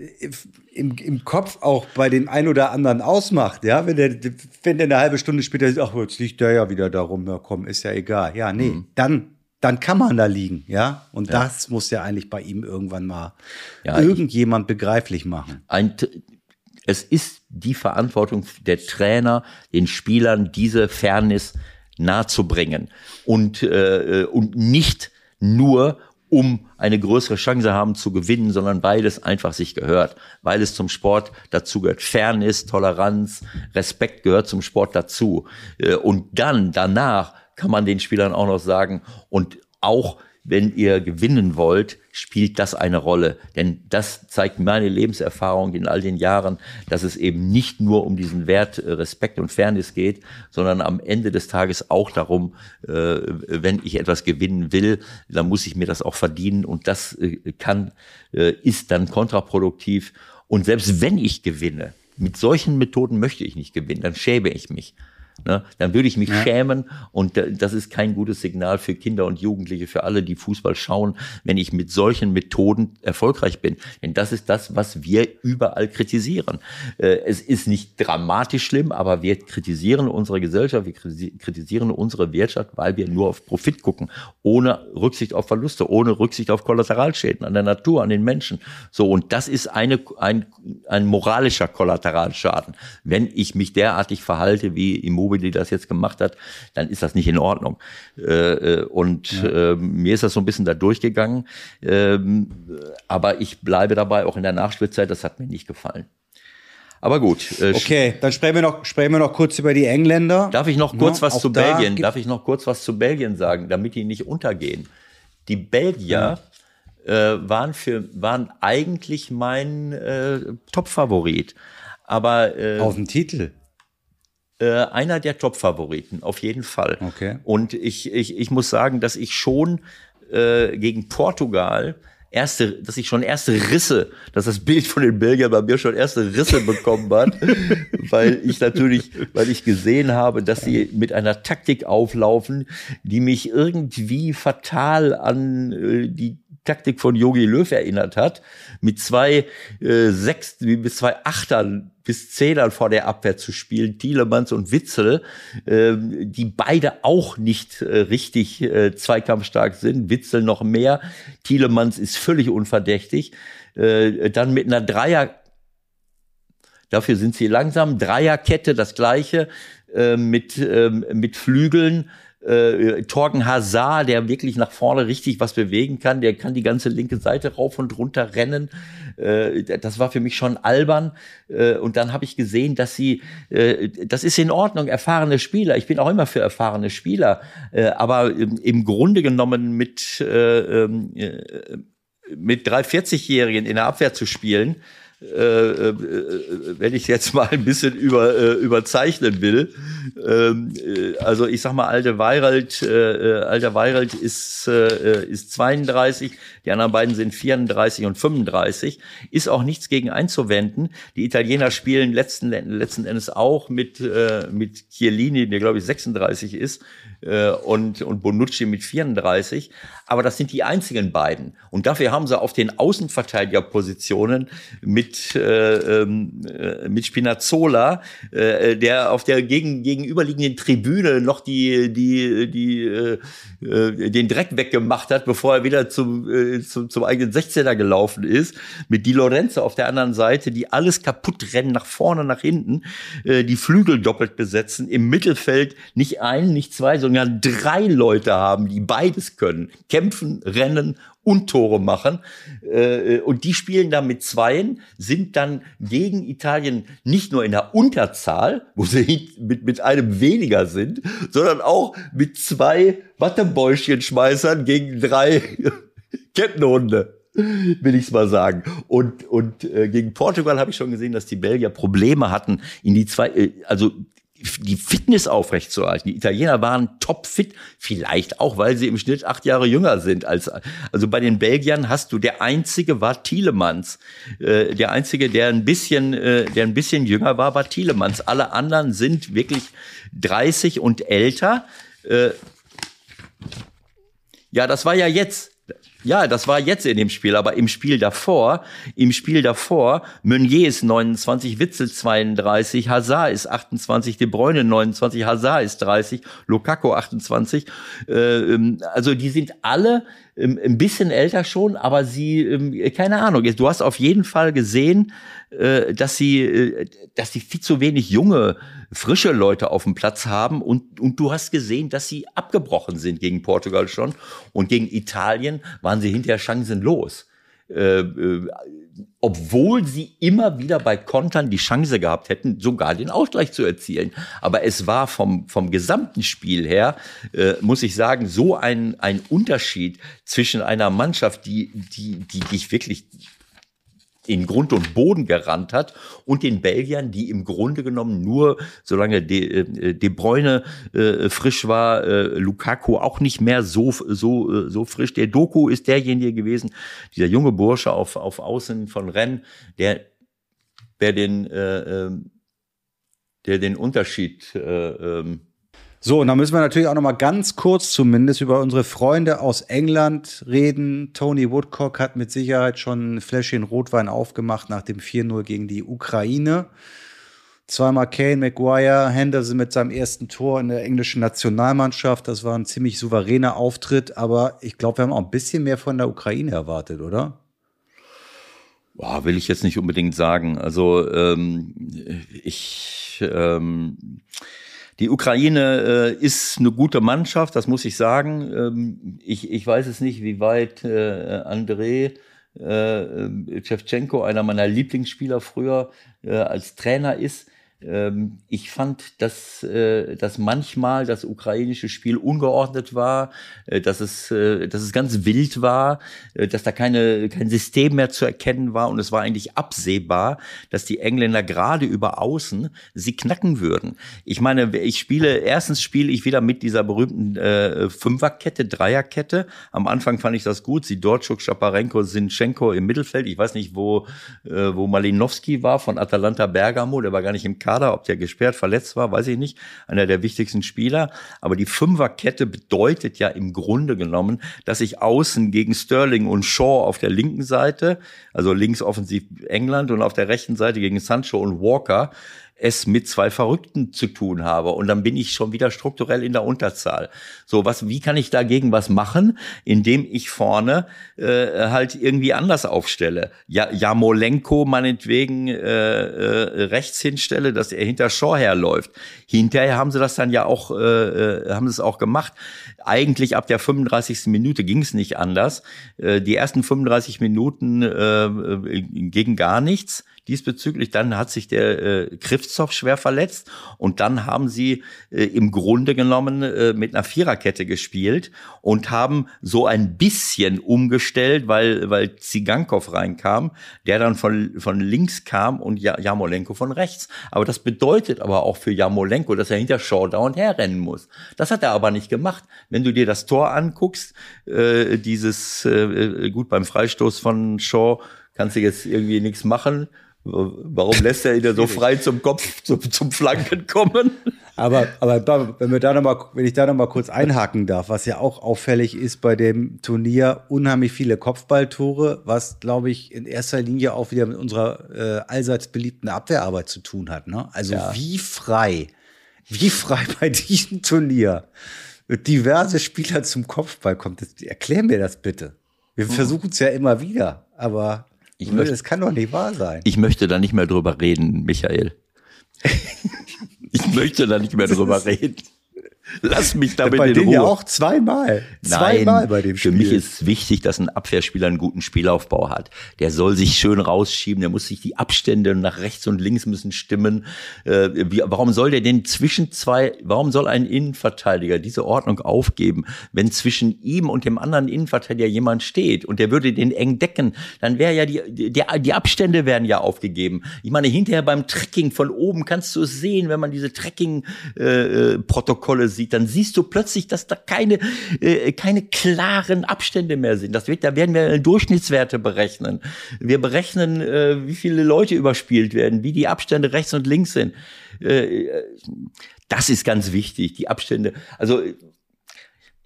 im, im Kopf auch bei dem einen oder anderen ausmacht, ja, wenn der, wenn der eine halbe Stunde später sagt, ach, jetzt liegt der ja wieder da rum, na komm, ist ja egal. Ja, nee, mhm. dann, dann kann man da liegen, ja. Und ja. das muss ja eigentlich bei ihm irgendwann mal ja, irgendjemand begreiflich machen. Ein, es ist die Verantwortung der Trainer, den Spielern diese Fairness nahezubringen und, äh, und nicht nur um eine größere Chance haben zu gewinnen, sondern weil es einfach sich gehört, weil es zum Sport dazu gehört. Fairness, Toleranz, Respekt gehört zum Sport dazu. Äh, und dann, danach kann man den Spielern auch noch sagen und auch wenn ihr gewinnen wollt, spielt das eine Rolle. Denn das zeigt meine Lebenserfahrung in all den Jahren, dass es eben nicht nur um diesen Wert äh, Respekt und Fairness geht, sondern am Ende des Tages auch darum, äh, wenn ich etwas gewinnen will, dann muss ich mir das auch verdienen und das äh, kann, ist dann kontraproduktiv. Und selbst wenn ich gewinne, mit solchen Methoden möchte ich nicht gewinnen, dann schäme ich mich. Ne? Dann würde ich mich ja. schämen und das ist kein gutes Signal für Kinder und Jugendliche, für alle, die Fußball schauen, wenn ich mit solchen Methoden erfolgreich bin. Denn das ist das, was wir überall kritisieren. Äh, es ist nicht dramatisch schlimm, aber wir kritisieren unsere Gesellschaft, wir kritisieren unsere Wirtschaft, weil wir nur auf Profit gucken, ohne Rücksicht auf Verluste, ohne Rücksicht auf Kollateralschäden an der Natur, an den Menschen. So, und das ist eine, ein, ein moralischer Kollateralschaden. Wenn ich mich derartig verhalte wie Immobilien die das jetzt gemacht hat, dann ist das nicht in Ordnung. Äh, äh, und ja. äh, mir ist das so ein bisschen da durchgegangen. Ähm, aber ich bleibe dabei, auch in der Nachspielzeit, das hat mir nicht gefallen. Aber gut. Äh, okay, dann sprechen wir noch, sprechen wir noch kurz über die Engländer. Darf ich noch kurz ja, was zu Belgien? Darf ich noch kurz was zu Belgien sagen, damit die nicht untergehen? Die Belgier ja. äh, waren für waren eigentlich mein äh, Top-Favorit. Aber äh, auf den Titel. Äh, einer der Top-Favoriten, auf jeden Fall. Okay. Und ich, ich, ich muss sagen, dass ich schon äh, gegen Portugal erste, dass ich schon erste Risse, dass das Bild von den Belgiern bei mir schon erste Risse (laughs) bekommen hat, weil ich natürlich, weil ich gesehen habe, dass sie mit einer Taktik auflaufen, die mich irgendwie fatal an äh, die Taktik von Yogi Löw erinnert hat, mit zwei äh, sechs, mit zwei Achtern bis Zehnern vor der Abwehr zu spielen, Thielemanns und Witzel, äh, die beide auch nicht äh, richtig äh, zweikampfstark sind. Witzel noch mehr. Thielemanns ist völlig unverdächtig. Äh, dann mit einer Dreier, dafür sind sie langsam, Dreierkette, das gleiche, äh, mit, äh, mit Flügeln äh, Torgen Hazard, der wirklich nach vorne richtig was bewegen kann, der kann die ganze linke Seite rauf und runter rennen. Äh, das war für mich schon albern. Äh, und dann habe ich gesehen, dass sie, äh, das ist in Ordnung, erfahrene Spieler. Ich bin auch immer für erfahrene Spieler, äh, aber im, im, Grunde genommen mit äh, ähm, äh, mit drei 40-Jährigen in der Abwehr zu spielen, wenn ich jetzt mal ein bisschen über, äh, überzeichnen will. Ähm, äh, also ich sag mal, Alte Weirald, äh, Alter Weirald ist, äh, ist 32, die anderen beiden sind 34 und 35. Ist auch nichts gegen einzuwenden. Die Italiener spielen letzten, letzten Endes auch mit, äh, mit Chiellini, der glaube ich 36 ist, äh, und, und Bonucci mit 34. Aber das sind die einzigen beiden. Und dafür haben sie auf den Außenverteidigerpositionen mit mit, äh, ähm, äh, mit Spinazzola, äh, der auf der gegen, gegenüberliegenden Tribüne noch die, die, die, äh, äh, den Dreck weggemacht hat, bevor er wieder zum, äh, zum, zum eigenen 16er gelaufen ist. Mit Di Lorenzo auf der anderen Seite, die alles kaputt rennen, nach vorne, nach hinten, äh, die Flügel doppelt besetzen, im Mittelfeld nicht ein, nicht zwei, sondern drei Leute haben, die beides können. Kämpfen, rennen und Tore machen. Äh, und die spielen dann mit Zweien, sind dann gegen Italien nicht nur in der Unterzahl, wo sie mit, mit einem weniger sind, sondern auch mit zwei Wattebäuschenschmeißern gegen drei (laughs) Kettenhunde will ich's mal sagen. Und, und äh, gegen Portugal habe ich schon gesehen, dass die Belgier Probleme hatten, in die zwei, äh, also die Fitness aufrechtzuerhalten. Die Italiener waren topfit, vielleicht auch, weil sie im Schnitt acht Jahre jünger sind als, also bei den Belgiern hast du, der einzige war Thielemanns. Äh, der einzige, der ein bisschen, äh, der ein bisschen jünger war, war Thielemanns. Alle anderen sind wirklich 30 und älter. Äh, ja, das war ja jetzt. Ja, das war jetzt in dem Spiel, aber im Spiel davor, im Spiel davor, Meunier ist 29, Witzel 32, Hazard ist 28, De Bruyne 29, Hazard ist 30, Lukaku 28. Äh, ähm, also die sind alle ein bisschen älter schon, aber sie, ähm, keine Ahnung, du hast auf jeden Fall gesehen, äh, dass sie, äh, dass sie viel zu wenig junge, frische Leute auf dem Platz haben und, und du hast gesehen, dass sie abgebrochen sind gegen Portugal schon und gegen Italien waren sie hinterher chancenlos. Obwohl sie immer wieder bei Kontern die Chance gehabt hätten, sogar den Ausgleich zu erzielen. Aber es war vom, vom gesamten Spiel her, äh, muss ich sagen, so ein, ein Unterschied zwischen einer Mannschaft, die, die, die dich wirklich in Grund und Boden gerannt hat und den Belgiern, die im Grunde genommen nur, solange De, äh, De Bruyne äh, frisch war, äh, Lukaku auch nicht mehr so, so, äh, so frisch. Der Doku ist derjenige gewesen, dieser junge Bursche auf, auf Außen von Rennes, der, der den, äh, ähm, der den Unterschied äh, ähm, so, und dann müssen wir natürlich auch noch mal ganz kurz zumindest über unsere Freunde aus England reden. Tony Woodcock hat mit Sicherheit schon ein Fläschchen Rotwein aufgemacht nach dem 4-0 gegen die Ukraine. Zweimal Kane, Maguire, Henderson mit seinem ersten Tor in der englischen Nationalmannschaft. Das war ein ziemlich souveräner Auftritt, aber ich glaube, wir haben auch ein bisschen mehr von der Ukraine erwartet, oder? Boah, will ich jetzt nicht unbedingt sagen. Also ähm, ich ähm, die Ukraine äh, ist eine gute Mannschaft, das muss ich sagen. Ähm, ich, ich weiß es nicht, wie weit äh, André äh, Shevchenko, einer meiner Lieblingsspieler früher, äh, als Trainer ist. Ähm, ich fand, dass, äh, dass manchmal das ukrainische Spiel ungeordnet war, äh, dass, es, äh, dass es ganz wild war, dass da keine, kein System mehr zu erkennen war und es war eigentlich absehbar, dass die Engländer gerade über Außen sie knacken würden. Ich meine, ich spiele, erstens spiele ich wieder mit dieser berühmten äh, Fünferkette, Dreierkette. Am Anfang fand ich das gut, sie Dortschuk, Schaparenko, Sinchenko im Mittelfeld. Ich weiß nicht, wo, äh, wo Malinowski war von Atalanta Bergamo, der war gar nicht im Kader, ob der gesperrt, verletzt war, weiß ich nicht. Einer der wichtigsten Spieler. Aber die Fünferkette bedeutet ja im Grunde genommen, dass ich außen gegen Sterling und Shaw auf der linken Seite, also links offensiv England und auf der rechten Seite gegen Sancho und Walker, es mit zwei Verrückten zu tun habe und dann bin ich schon wieder strukturell in der Unterzahl. So was, wie kann ich dagegen was machen, indem ich vorne äh, halt irgendwie anders aufstelle? Ja, Jamolenko meinetwegen äh, äh, rechts hinstelle, dass er hinter Shaw herläuft. Hinterher haben sie das dann ja auch, äh, äh haben sie es auch gemacht. Eigentlich ab der 35. Minute ging es nicht anders. Äh, die ersten 35 Minuten äh, äh, gegen gar nichts diesbezüglich. Dann hat sich der äh, Krivtsov schwer verletzt und dann haben sie äh, im Grunde genommen äh, mit einer Viererkette gespielt und haben so ein bisschen umgestellt, weil weil Zigankov reinkam, der dann von von links kam und Jamolenko von rechts. Aber das bedeutet aber auch für Jamolenko, dass er hinter Shaw dauernd herrennen muss. Das hat er aber nicht gemacht. Wenn du dir das Tor anguckst, äh, dieses äh, gut beim Freistoß von Shaw kannst du jetzt irgendwie nichts machen Warum lässt er ihn ja so frei zum Kopf, zum, zum Flanken kommen? Aber, aber wenn, wir da noch mal, wenn ich da noch mal kurz einhaken darf, was ja auch auffällig ist bei dem Turnier, unheimlich viele Kopfballtore, was, glaube ich, in erster Linie auch wieder mit unserer äh, allseits beliebten Abwehrarbeit zu tun hat. Ne? Also ja. wie frei, wie frei bei diesem Turnier diverse Spieler zum Kopfball kommt. Das, erklär mir das bitte. Wir mhm. versuchen es ja immer wieder, aber ich möchte, das kann doch nicht wahr sein. Ich möchte da nicht mehr drüber reden, Michael. (laughs) Ich möchte da nicht mehr drüber reden. Lass mich damit bei in Ruhe. ja auch zweimal. Zweimal bei dem Spiel. Für mich ist wichtig, dass ein Abwehrspieler einen guten Spielaufbau hat. Der soll sich schön rausschieben, der muss sich die Abstände nach rechts und links müssen stimmen. Äh, wie, warum soll der denn zwischen zwei, warum soll ein Innenverteidiger diese Ordnung aufgeben, wenn zwischen ihm und dem anderen Innenverteidiger jemand steht und der würde den eng decken, dann wäre ja die, die, die Abstände werden ja aufgegeben. Ich meine, hinterher beim Trekking von oben kannst du es sehen, wenn man diese Trekking-Protokolle äh, sieht, dann siehst du plötzlich, dass da keine, äh, keine klaren Abstände mehr sind. Das wird, da werden wir Durchschnittswerte berechnen. Wir berechnen, äh, wie viele Leute überspielt werden, wie die Abstände rechts und links sind. Äh, das ist ganz wichtig, die Abstände. Also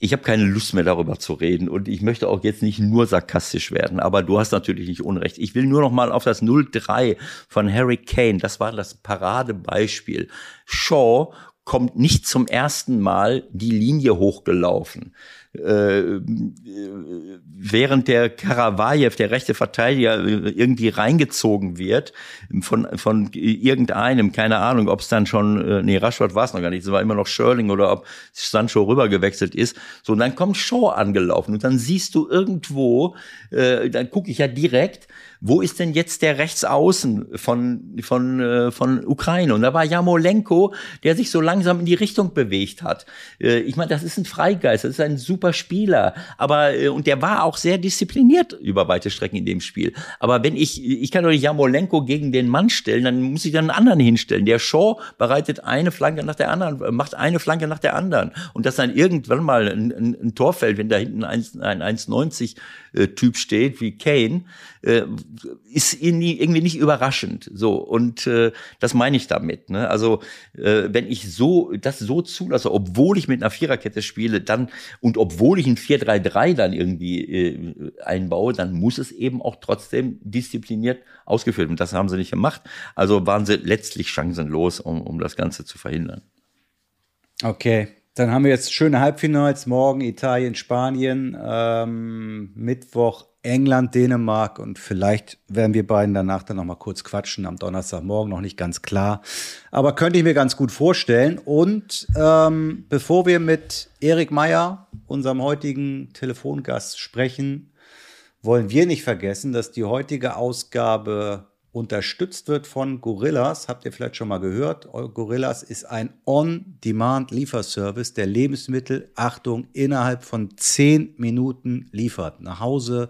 ich habe keine Lust mehr darüber zu reden und ich möchte auch jetzt nicht nur sarkastisch werden, aber du hast natürlich nicht Unrecht. Ich will nur noch mal auf das 0-3 von Harry Kane, das war das Paradebeispiel. Shaw kommt nicht zum ersten Mal die Linie hochgelaufen. Äh, während der Karavajew, der rechte Verteidiger, irgendwie reingezogen wird von, von irgendeinem, keine Ahnung, ob es dann schon, äh, nee, Rashford war es noch gar nicht, es war immer noch Schörling oder ob Sancho rübergewechselt ist. So, und dann kommt Shaw angelaufen und dann siehst du irgendwo, äh, dann gucke ich ja direkt, wo ist denn jetzt der Rechtsaußen von, von, äh, von Ukraine? Und da war Jamolenko, der sich so langsam in die Richtung bewegt hat. Äh, ich meine, das ist ein Freigeist, das ist ein super Spieler. Aber, äh, und der war auch sehr diszipliniert über weite Strecken in dem Spiel. Aber wenn ich, ich kann doch nicht Jamolenko gegen den Mann stellen, dann muss ich dann einen anderen hinstellen. Der Shaw bereitet eine Flanke nach der anderen, macht eine Flanke nach der anderen. Und dass dann irgendwann mal ein, ein, ein Tor fällt, wenn da hinten ein, ein 1,90 äh, Typ steht wie Kane, äh, ist irgendwie nicht überraschend. So und äh, das meine ich damit. Ne? Also äh, wenn ich so das so zulasse, obwohl ich mit einer Viererkette spiele, dann und obwohl ich ein 4-3-3 dann irgendwie äh, einbaue, dann muss es eben auch trotzdem diszipliniert ausgeführt. Und das haben sie nicht gemacht. Also waren sie letztlich chancenlos, um, um das Ganze zu verhindern. Okay, dann haben wir jetzt schöne Halbfinals. Morgen Italien, Spanien, ähm, Mittwoch England, Dänemark und vielleicht werden wir beiden danach dann noch mal kurz quatschen am Donnerstagmorgen, noch nicht ganz klar. Aber könnte ich mir ganz gut vorstellen. Und ähm, bevor wir mit Erik Meyer, unserem heutigen Telefongast, sprechen, wollen wir nicht vergessen, dass die heutige Ausgabe unterstützt wird von Gorillas. Habt ihr vielleicht schon mal gehört? Gorillas ist ein On-Demand-Lieferservice, der Lebensmittel, Achtung, innerhalb von zehn Minuten liefert. Nach Hause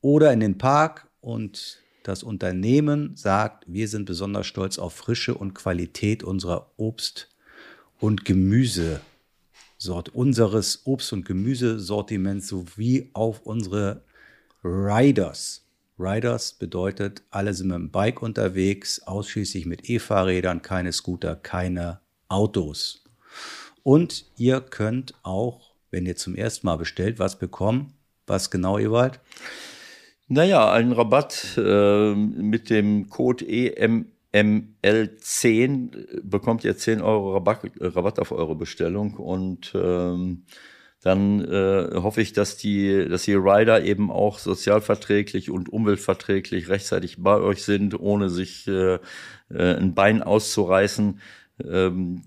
oder in den Park. Und das Unternehmen sagt, wir sind besonders stolz auf Frische und Qualität unserer Obst- und Gemüse. unseres Obst- und Gemüsesortiments sowie auf unsere Riders. Riders bedeutet, alle sind mit dem Bike unterwegs, ausschließlich mit E-Fahrrädern, keine Scooter, keine Autos. Und ihr könnt auch, wenn ihr zum ersten Mal bestellt, was bekommen. Was genau, Ewald? Naja, einen Rabatt äh, mit dem Code EMML10 bekommt ihr 10 Euro Rabatt, Rabatt auf eure Bestellung und ähm, dann äh, hoffe ich, dass die, dass die Rider eben auch sozialverträglich und umweltverträglich rechtzeitig bei euch sind, ohne sich äh, äh, ein Bein auszureißen. Ähm,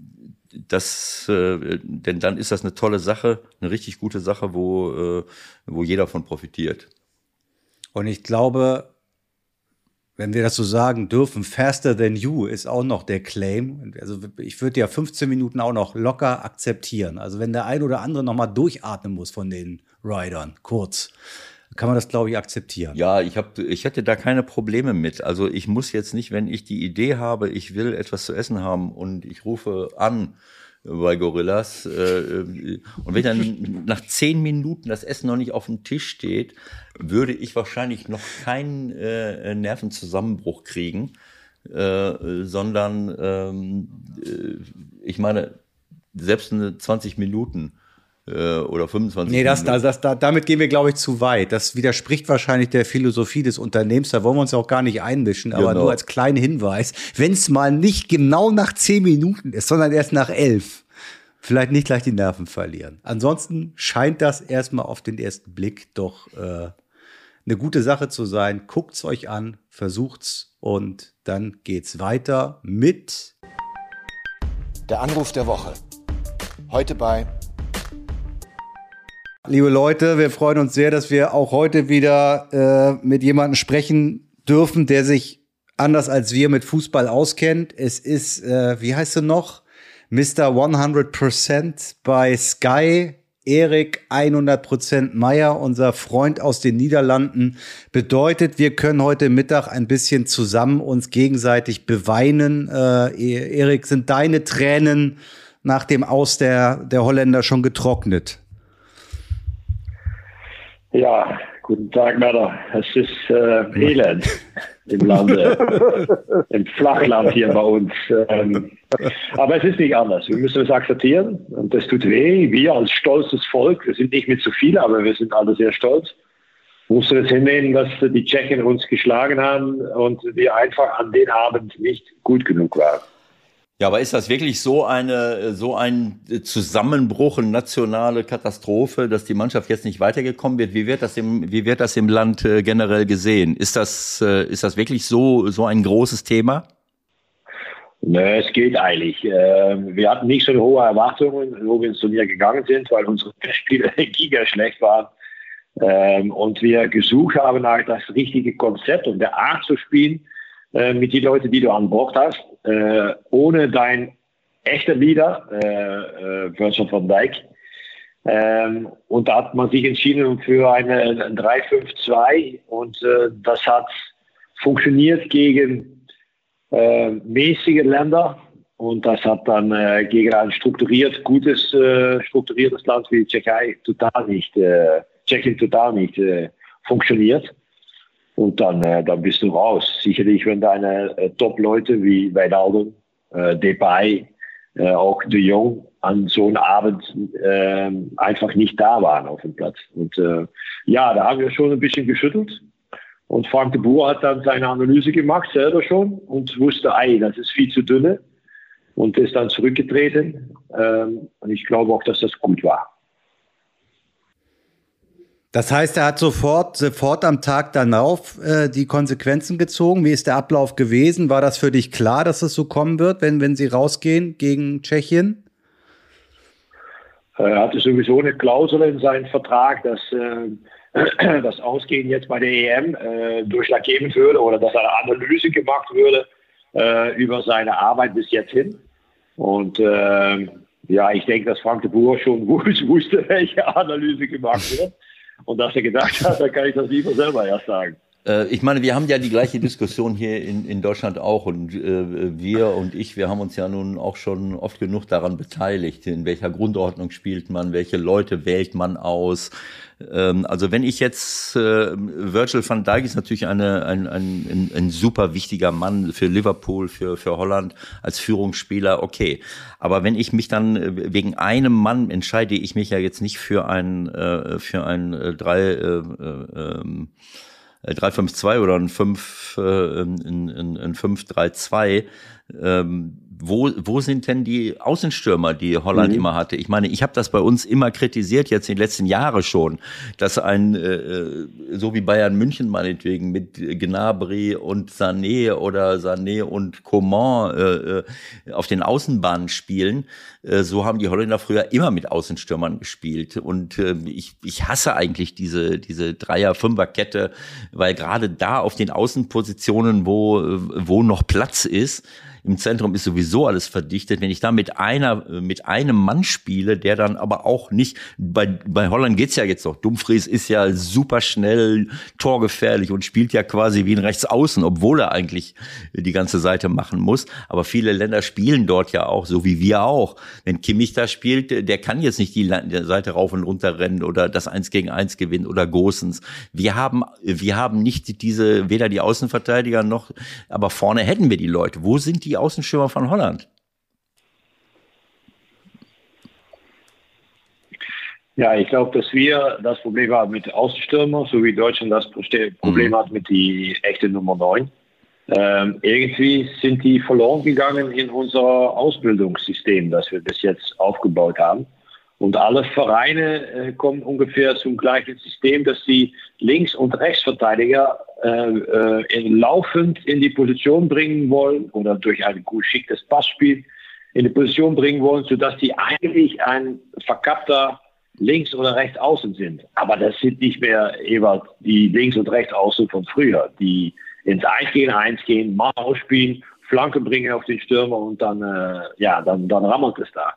das, äh, denn dann ist das eine tolle Sache, eine richtig gute Sache, wo, äh, wo jeder von profitiert. Und ich glaube, wenn wir das so sagen dürfen, faster than you ist auch noch der Claim. Also ich würde ja 15 Minuten auch noch locker akzeptieren. Also wenn der ein oder andere noch mal durchatmen muss von den Riders, kurz, kann man das, glaube ich, akzeptieren. Ja, ich, hab, ich hätte da keine Probleme mit. Also ich muss jetzt nicht, wenn ich die Idee habe, ich will etwas zu essen haben und ich rufe an, bei Gorillas. Äh, und wenn dann nach zehn Minuten das Essen noch nicht auf dem Tisch steht, würde ich wahrscheinlich noch keinen äh, Nervenzusammenbruch kriegen, äh, sondern ähm, äh, ich meine, selbst eine 20 Minuten äh, oder 25 Nee, das, das, das, da, damit gehen wir, glaube ich, zu weit. Das widerspricht wahrscheinlich der Philosophie des Unternehmens. Da wollen wir uns auch gar nicht einmischen. Aber Genau. nur als kleinen Hinweis, wenn es mal nicht genau nach zehn Minuten ist, sondern erst nach elf, vielleicht nicht gleich die Nerven verlieren. Ansonsten scheint das erstmal auf den ersten Blick doch äh, eine gute Sache zu sein. Guckt's euch an, versucht's und dann geht's weiter mit Der Anruf der Woche. Heute bei Liebe Leute, wir freuen uns sehr, dass wir auch heute wieder äh, mit jemandem sprechen dürfen, der sich anders als wir mit Fußball auskennt. Es ist, äh, wie heißt du noch? Mr. 100% bei Sky. Erik 100% Meier, unser Freund aus den Niederlanden, bedeutet, wir können heute Mittag ein bisschen zusammen uns gegenseitig beweinen. Äh, Erik, sind deine Tränen nach dem Aus der, der Holländer schon getrocknet? Ja, guten Tag, Männer. Es ist äh, Elend im Lande, (laughs) im Flachland hier bei uns. Ähm, aber es ist nicht anders. Wir müssen es akzeptieren und das tut weh. Wir als stolzes Volk, wir sind nicht mit so viel, aber wir sind alle sehr stolz, mussten es hinnehmen, dass die Tschechen uns geschlagen haben und wir einfach an den Abend nicht gut genug waren. Ja, aber ist das wirklich so eine, so ein Zusammenbruch, eine nationale Katastrophe, dass die Mannschaft jetzt nicht weitergekommen wird? Wie wird das im, wie wird das im Land äh, generell gesehen? Ist das, äh, ist das wirklich so, so ein großes Thema? Nö, es geht eigentlich. Ähm, wir hatten nicht so hohe Erwartungen, wo wir ins Turnier gegangen sind, weil unsere (laughs) Spiele giga schlecht waren. Ähm, und wir gesucht haben nach das richtige Konzept und der Art zu spielen äh, mit den Leuten, die du an Bord hast, äh, ohne dein echter Leader, äh, äh, Virgil van Dijk. Ähm, und da hat man sich entschieden für eine 3-5-2 und äh, das hat funktioniert gegen mäßige Länder. Und das hat dann gegen ein strukturiert gutes strukturiertes Land wie Tschechei total nicht Tschechien total nicht funktioniert und dann äh, dann bist du raus sicherlich wenn deine äh, Top Leute wie Wijnaldum äh, Depay äh, auch De Jong an so einem Abend äh, einfach nicht da waren auf dem Platz und äh, ja da haben wir schon ein bisschen geschüttelt und Frank de Boer hat dann seine Analyse gemacht, selber schon, und wusste, ey, das ist viel zu dünne. Und ist dann zurückgetreten. Ähm, und ich glaube auch, dass das gut war. Das heißt, er hat sofort, sofort am Tag darauf äh, die Konsequenzen gezogen. Wie ist der Ablauf gewesen? War das für dich klar, dass es so kommen wird, wenn, wenn sie rausgehen gegen Tschechien? Er hatte sowieso eine Klausel in seinem Vertrag, dass äh, (clears throat) das Ausgehen jetzt bei der EM äh, durchschlaggebend würde oder dass eine Analyse gemacht würde äh, über seine Arbeit bis jetzt hin. Und äh, ja, ich denke, dass Frank de Boer schon (laughs) wusste, welche Analyse gemacht wird. Und dass er gedacht hat, dann kann ich das lieber selber erst sagen. Äh, ich meine, wir haben ja die gleiche Diskussion hier in, in Deutschland auch und äh, wir und ich, wir haben uns ja nun auch schon oft genug daran beteiligt, in welcher Grundordnung spielt man, welche Leute wählt man aus. Ähm, also wenn ich jetzt, äh, Virgil van Dijk ist natürlich eine, ein, ein, ein, super wichtiger Mann für Liverpool, für, für Holland als Führungsspieler, okay. Aber wenn ich mich dann äh, wegen einem Mann entscheide, ich mich ja jetzt nicht für ein, äh, für ein äh, drei, äh, äh, ähm, 3-5-2 oder ein 5, äh, ein, ein, ein 5-3-2. Ähm, wo, wo sind denn die Außenstürmer, die Holland Mhm. immer hatte? Ich meine, ich habe das bei uns immer kritisiert, jetzt in den letzten Jahren schon, dass ein, äh, so wie Bayern München meinetwegen, mit Gnabry und Sané oder Sané und Coman äh, äh, auf den Außenbahnen spielen, äh, so haben die Holländer früher immer mit Außenstürmern gespielt. Und äh, ich, ich hasse eigentlich diese, diese Dreier-Fünfer-Kette, weil gerade da auf den Außenpositionen, wo, äh, wo noch Platz ist, im Zentrum ist sowieso alles verdichtet. Wenn ich da mit einer, mit einem Mann spiele, der dann aber auch nicht, bei, bei Holland geht's ja jetzt noch. Dumfries ist ja super schnell, torgefährlich und spielt ja quasi wie ein Rechtsaußen, obwohl er eigentlich die ganze Seite machen muss. Aber viele Länder spielen dort ja auch, so wie wir auch. Wenn Kimmich da spielt, der kann jetzt nicht die Seite rauf und runter rennen oder das Eins gegen Eins gewinnen oder Gosens. Wir haben, wir haben nicht diese, weder die Außenverteidiger noch, aber vorne hätten wir die Leute. Wo sind die Außenschirmer von Holland? Ja, ich glaube, dass wir das Problem haben mit Außenstürmer, so wie Deutschland das Problem mhm. hat mit die echte Nummer 9. Ähm, irgendwie sind die verloren gegangen in unser Ausbildungssystem, das wir bis jetzt aufgebaut haben. Und alle Vereine äh, kommen ungefähr zum gleichen System, dass sie Links- und Rechtsverteidiger äh, äh, laufend in die Position bringen wollen oder durch ein geschicktes Passspiel in die Position bringen wollen, sodass die eigentlich ein verkappter Links- oder Rechtsaußen sind. Aber das sind nicht mehr Ewald, die Links- und Rechtsaußen von früher, die ins 1 gegen 1 gehen, mal ausspielen, Flanke bringen auf den Stürmer und dann, äh, ja, dann, dann rammelt es da.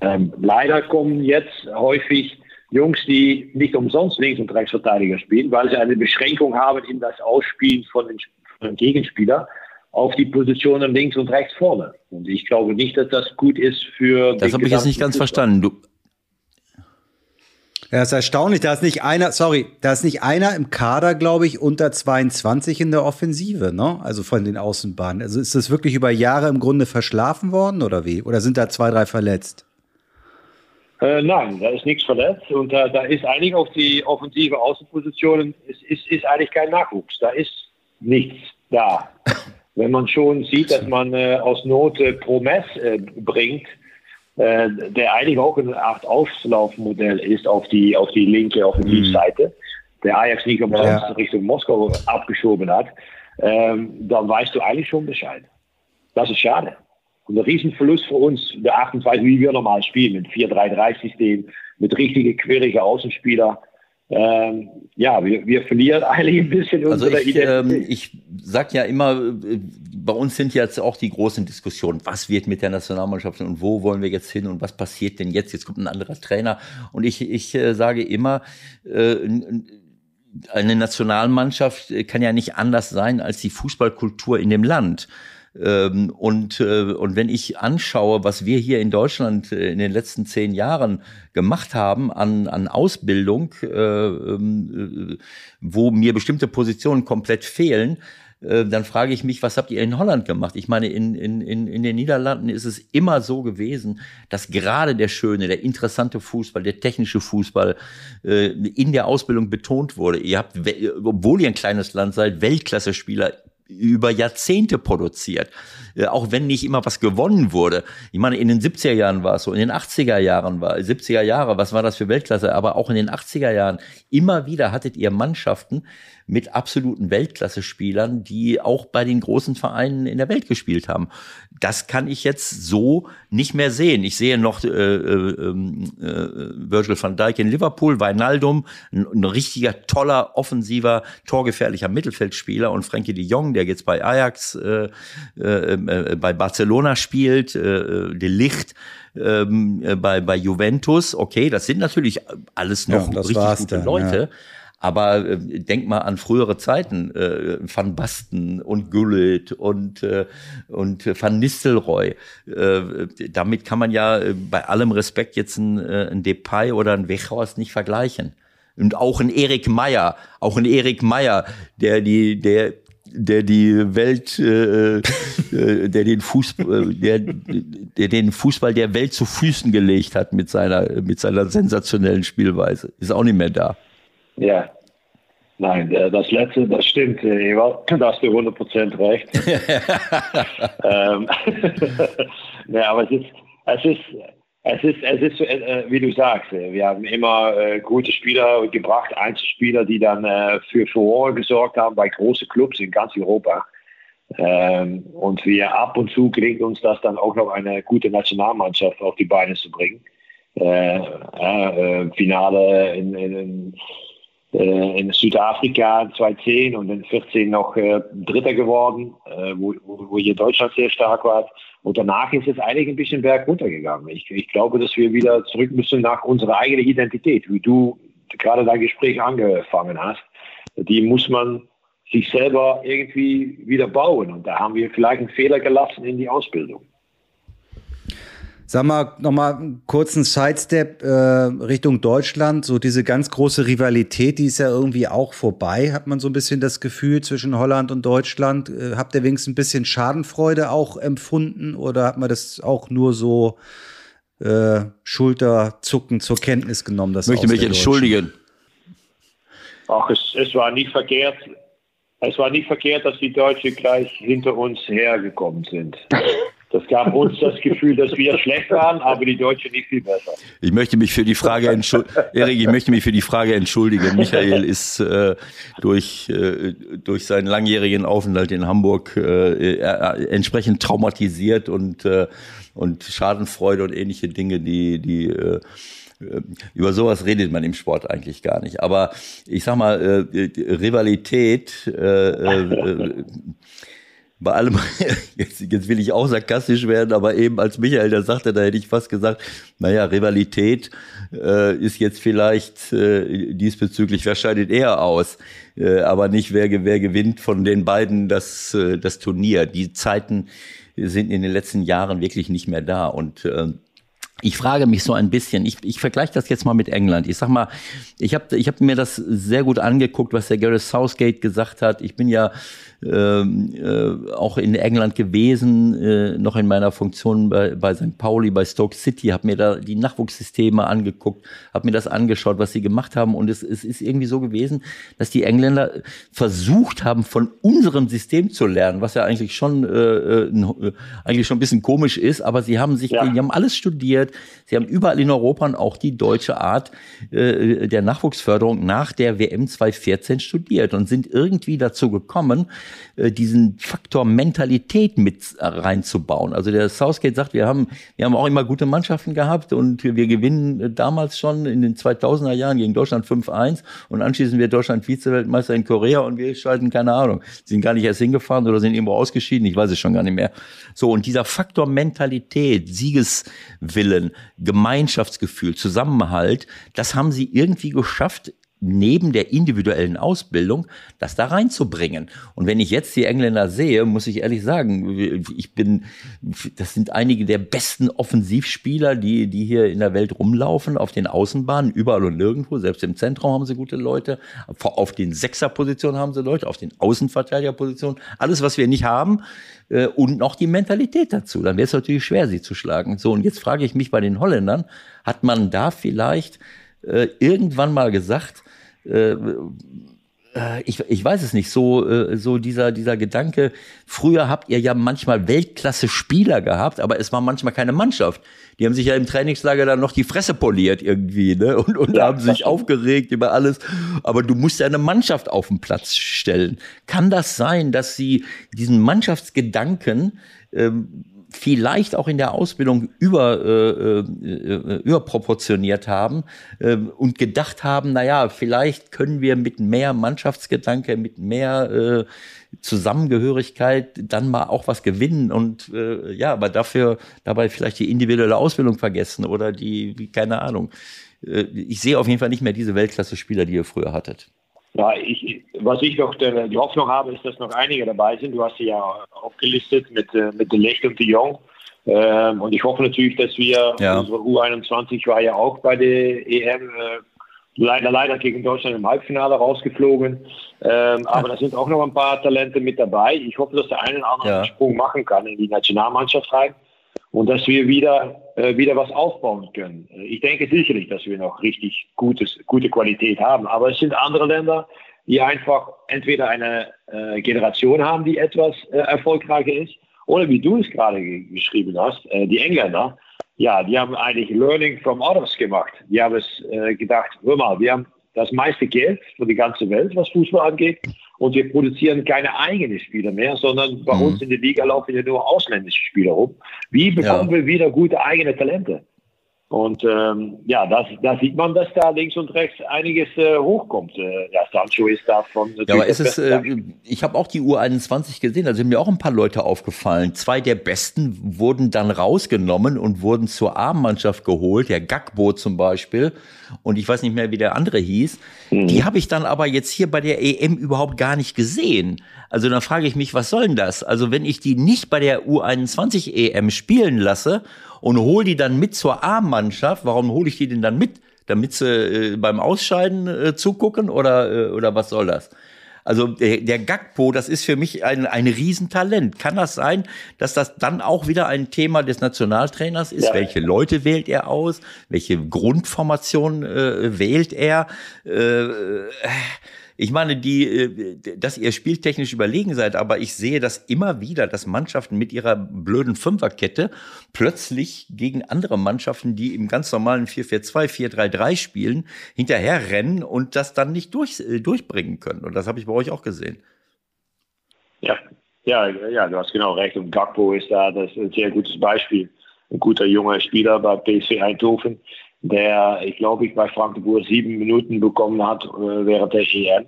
Ähm, leider kommen jetzt häufig Jungs, die nicht umsonst Links- und Rechtsverteidiger spielen, weil sie eine Beschränkung haben in das Ausspielen von den, von den Gegenspieler auf die Positionen links und rechts vorne. Und ich glaube nicht, dass das gut ist für. Das habe ich jetzt nicht ganz Fußball. verstanden. Du, ja, ist erstaunlich. Da ist nicht einer, sorry, da ist nicht einer im Kader, glaube ich, unter 22 in der Offensive, ne? Also von den Außenbahnen. Also ist das wirklich über Jahre im Grunde verschlafen worden oder wie? Oder sind da zwei, drei verletzt? Äh, nein, da ist nichts verletzt und äh, da ist eigentlich auf die offensive Außenpositionen ist, ist, ist eigentlich kein Nachwuchs. Da ist nichts da. (laughs) Wenn man schon sieht, dass man äh, aus Not äh, Promess äh, bringt, äh, der eigentlich auch eine Art Auslaufmodell ist auf die, auf die linke Offensivseite, mhm. der Ajax nicht umsonst ja. Richtung Moskau abgeschoben hat, ähm, dann weißt du eigentlich schon Bescheid. Das ist schade. Und ein Riesenverlust für uns, der 28, wie wir normal spielen, mit 4-3-3-System, mit richtigen, quirligen Außenspieler. Ähm, ja, wir, wir verlieren (laughs) eigentlich ein bisschen also unsere ich, Identität. Ähm, ich sag ja immer, äh, bei uns sind jetzt auch die großen Diskussionen, was wird mit der Nationalmannschaft und wo wollen wir jetzt hin und was passiert denn jetzt? Jetzt kommt ein anderer Trainer. Und ich, ich äh, sage immer, äh, eine Nationalmannschaft kann ja nicht anders sein als die Fußballkultur in dem Land. Ähm, und, äh, und wenn ich anschaue, was wir hier in Deutschland äh, in den letzten zehn Jahren gemacht haben an, an Ausbildung, äh, ähm, wo mir bestimmte Positionen komplett fehlen, dann frage ich mich, was habt ihr in Holland gemacht? Ich meine, in, in, in den Niederlanden ist es immer so gewesen, dass gerade der schöne, der interessante Fußball, der technische Fußball in der Ausbildung betont wurde. Ihr habt, obwohl ihr ein kleines Land seid, Weltklasse-Spieler über Jahrzehnte produziert. Äh, auch wenn nicht immer was gewonnen wurde. Ich meine, in den 70er Jahren war es so, in den 80er Jahren war, 70er Jahre, was war das für Weltklasse? Aber auch in den 80er Jahren, immer wieder hattet ihr Mannschaften, mit absoluten Weltklasse-Spielern, die auch bei den großen Vereinen in der Welt gespielt haben. Das kann ich jetzt so nicht mehr sehen. Ich sehe noch äh, äh, ähm, äh, Virgil van Dijk in Liverpool, Weinaldum, ein, ein, richtiger, toller, offensiver, torgefährlicher Mittelfeldspieler und Frankie de Jong, der jetzt bei Ajax, äh, äh, äh, bei Barcelona spielt, äh, de Licht, ähm, äh, bei, bei Juventus, okay, das sind natürlich alles noch ja, richtig gute dann, Leute. Ja. Aber äh, denk mal an frühere Zeiten, äh, Van Basten und Gullit und, äh, und Van Nistelrooy. Äh, damit kann man ja äh, bei allem Respekt jetzt ein, äh, ein Depay oder ein Wechhorst nicht vergleichen. Und auch ein Erik Meyer, auch ein Erik Meyer, der die, der der die Welt, äh, äh, der den Fußball, der, der den Fußball der Welt zu Füßen gelegt hat mit seiner, mit seiner sensationellen Spielweise, ist auch nicht mehr da. Ja. Nein, äh, das letzte, das stimmt, äh, Ewald, da hast du 100% recht. (laughs) ähm, (laughs) ja, aber es ist, es ist, es ist, es ist, äh, wie du sagst, wir haben immer äh, gute Spieler gebracht, Einzelspieler, die dann äh, für Furore gesorgt haben bei großen Clubs in ganz Europa. Ähm, und wir ab und zu gelingt uns das dann auch noch eine gute Nationalmannschaft auf die Beine zu bringen. Äh, Finale in, in, in äh, Südafrika 2010 und in 14 noch äh, Dritter geworden, äh, wo, wo hier Deutschland sehr stark war. Und danach ist es eigentlich ein bisschen berg runtergegangen. Ich, ich glaube, dass wir wieder zurück müssen nach unserer eigenen Identität, wie du gerade dein Gespräch angefangen hast. Die muss man sich selber irgendwie wieder bauen. Und da haben wir vielleicht einen Fehler gelassen in die Ausbildung. Sag mal, nochmal einen kurzen Sidestep äh, Richtung Deutschland. So diese ganz große Rivalität, die ist ja irgendwie auch vorbei, hat man so ein bisschen das Gefühl zwischen Holland und Deutschland. Äh, habt ihr wenigstens ein bisschen Schadenfreude auch empfunden oder hat man das auch nur so äh, Schulterzucken zur Kenntnis genommen? Ich möchte mich entschuldigen. Ach, es, es war nicht verkehrt. Es war nicht verkehrt, dass die Deutschen gleich hinter uns hergekommen sind. (laughs) Das gab uns das Gefühl, dass wir schlecht waren, aber die Deutschen nicht viel besser. Ich möchte mich für die Frage entschuldigen. Erik, ich möchte mich für die Frage entschuldigen. Michael ist äh, durch, äh, durch seinen langjährigen Aufenthalt in Hamburg äh, äh, entsprechend traumatisiert und, äh, und Schadenfreude und ähnliche Dinge, die, die äh, über sowas redet man im Sport eigentlich gar nicht. Aber ich sag mal, äh, Rivalität, äh, äh, bei allem, (laughs) jetzt, jetzt will ich auch sarkastisch werden, aber eben als Michael da sagte, da hätte ich fast gesagt, naja, Rivalität äh, ist jetzt vielleicht äh, diesbezüglich, wer scheidet eher aus, äh, aber nicht wer, wer gewinnt von den beiden das, äh, das Turnier. Die Zeiten sind in den letzten Jahren wirklich nicht mehr da und äh, ich frage mich so ein bisschen, ich, ich vergleiche das jetzt mal mit England. Ich sag mal, ich habe ich hab mir das sehr gut angeguckt, was der Gareth Southgate gesagt hat. Ich bin ja ähm, äh, auch in England gewesen, äh, noch in meiner Funktion bei, bei St. Pauli, bei Stoke City, habe mir da die Nachwuchssysteme angeguckt, habe mir das angeschaut, was sie gemacht haben. Und es, es ist irgendwie so gewesen, dass die Engländer versucht haben, von unserem System zu lernen, was ja eigentlich schon, äh, äh, eigentlich schon ein bisschen komisch ist, aber sie haben sich, ja. die haben alles studiert, sie haben überall in Europa und auch die deutsche Art äh, der Nachwuchsförderung nach der WM 2014 studiert und sind irgendwie dazu gekommen, äh, diesen Faktor Mentalität mit reinzubauen. Also der Southgate sagt, wir haben, wir haben auch immer gute Mannschaften gehabt und wir gewinnen äh, damals schon in den 2000er Jahren gegen Deutschland 5-1 und anschließend wird Deutschland Vize-Weltmeister in Korea und wir schalten keine Ahnung, sind gar nicht erst hingefahren oder sind irgendwo ausgeschieden, ich weiß es schon gar nicht mehr. So und dieser Faktor Mentalität, Siegeswillen, Gemeinschaftsgefühl, Zusammenhalt, das haben sie irgendwie geschafft neben der individuellen Ausbildung, das da reinzubringen. Und wenn ich jetzt die Engländer sehe, muss ich ehrlich sagen, ich bin, das sind einige der besten Offensivspieler, die, die hier in der Welt rumlaufen, auf den Außenbahnen, überall und nirgendwo. Selbst im Zentrum haben sie gute Leute. Auf den Sechserpositionen haben sie Leute, auf den Außenverteidigerpositionen. Alles, was wir nicht haben. Äh, und noch die Mentalität dazu. Dann wäre es natürlich schwer, sie zu schlagen. So, und jetzt frage ich mich bei den Holländern, hat man da vielleicht äh, irgendwann mal gesagt, äh, äh, ich, ich weiß es nicht, so, äh, so dieser, dieser Gedanke, früher habt ihr ja manchmal Weltklasse-Spieler gehabt, aber es war manchmal keine Mannschaft. Die haben sich ja im Trainingslager dann noch die Fresse poliert irgendwie, ne? (laughs) Und, und ja, haben sich aufgeregt über alles. Aber du musst ja eine Mannschaft auf den Platz stellen. Kann das sein, dass sie diesen Mannschaftsgedanken ähm, vielleicht auch in der Ausbildung über, äh, äh, überproportioniert haben äh, und gedacht haben, naja, vielleicht können wir mit mehr Mannschaftsgedanke, mit mehr äh, Zusammengehörigkeit dann mal auch was gewinnen und äh, ja, aber dafür dabei vielleicht die individuelle Ausbildung vergessen oder die, keine Ahnung. Äh, ich sehe auf jeden Fall nicht mehr diese Weltklasse-Spieler, die ihr früher hattet. Ja, ich, was ich noch der, die Hoffnung habe, ist, dass noch einige dabei sind. Du hast sie ja aufgelistet mit, äh, mit De Lecht und De Jong. Ähm, und ich hoffe natürlich, dass wir, ja. unsere U21 war ja auch bei der EM äh, leider, leider gegen Deutschland im Halbfinale rausgeflogen. Ähm, aber da sind auch noch ein paar Talente mit dabei. Ich hoffe, dass der eine oder andere ja. Sprung machen kann in die Nationalmannschaft rein und dass wir wieder, äh, wieder was aufbauen können. Ich denke sicherlich, dass wir noch richtig gutes, gute Qualität haben, aber es sind andere Länder, die einfach entweder eine äh, Generation haben, die etwas äh, erfolgreicher ist, oder wie du es gerade geschrieben hast, äh, die Engländer, ja, die haben eigentlich Learning from Others gemacht. Die haben es äh, gedacht, hör mal, wir haben das meiste Geld für die ganze Welt, was Fußball angeht. Und wir produzieren keine eigenen Spieler mehr, sondern bei mhm. uns in der Liga laufen ja nur ausländische Spieler rum. Wie bekommen ja. wir wieder gute eigene Talente? Und ähm, ja, das, da sieht man, dass da links und rechts einiges äh, hochkommt. Äh, ja, Sancho ist davon Ja, aber ist es, äh, ich habe auch die U21 gesehen, da sind mir auch ein paar Leute aufgefallen. Zwei der Besten wurden dann rausgenommen und wurden zur A-Mannschaft geholt, der Gagbo zum Beispiel. Und ich weiß nicht mehr, wie der andere hieß. Mhm. Die habe ich dann aber jetzt hier bei der EM überhaupt gar nicht gesehen. Also dann frage ich mich, was soll denn das? Also wenn ich die nicht bei der U21 EM spielen lasse und hole die dann mit zur A-Mannschaft. Warum hole ich die denn dann mit? Damit sie äh, beim Ausscheiden äh, zugucken oder, äh, oder was soll das? Also der, der Gagpo, das ist für mich ein, ein Riesentalent. Kann das sein, dass das dann auch wieder ein Thema des Nationaltrainers ist? Ja. Welche Leute wählt er aus? Welche Grundformation äh, wählt er? Äh, ich meine, die, äh, dass ihr spieltechnisch überlegen seid, aber ich sehe das immer wieder, dass Mannschaften mit ihrer blöden Fünferkette plötzlich gegen andere Mannschaften, die im ganz normalen 4-4-2, 4-3-3 spielen, hinterher rennen und das dann nicht durch, äh, durchbringen können. Und das habe ich bei euch auch gesehen. Ja, ja, ja, du hast genau recht. Und Gakpo ist da das ist ein sehr gutes Beispiel. Ein guter junger Spieler bei PSV Eindhoven der, ich glaube, ich bei Frankfurt sieben Minuten bekommen hat äh, während der EM.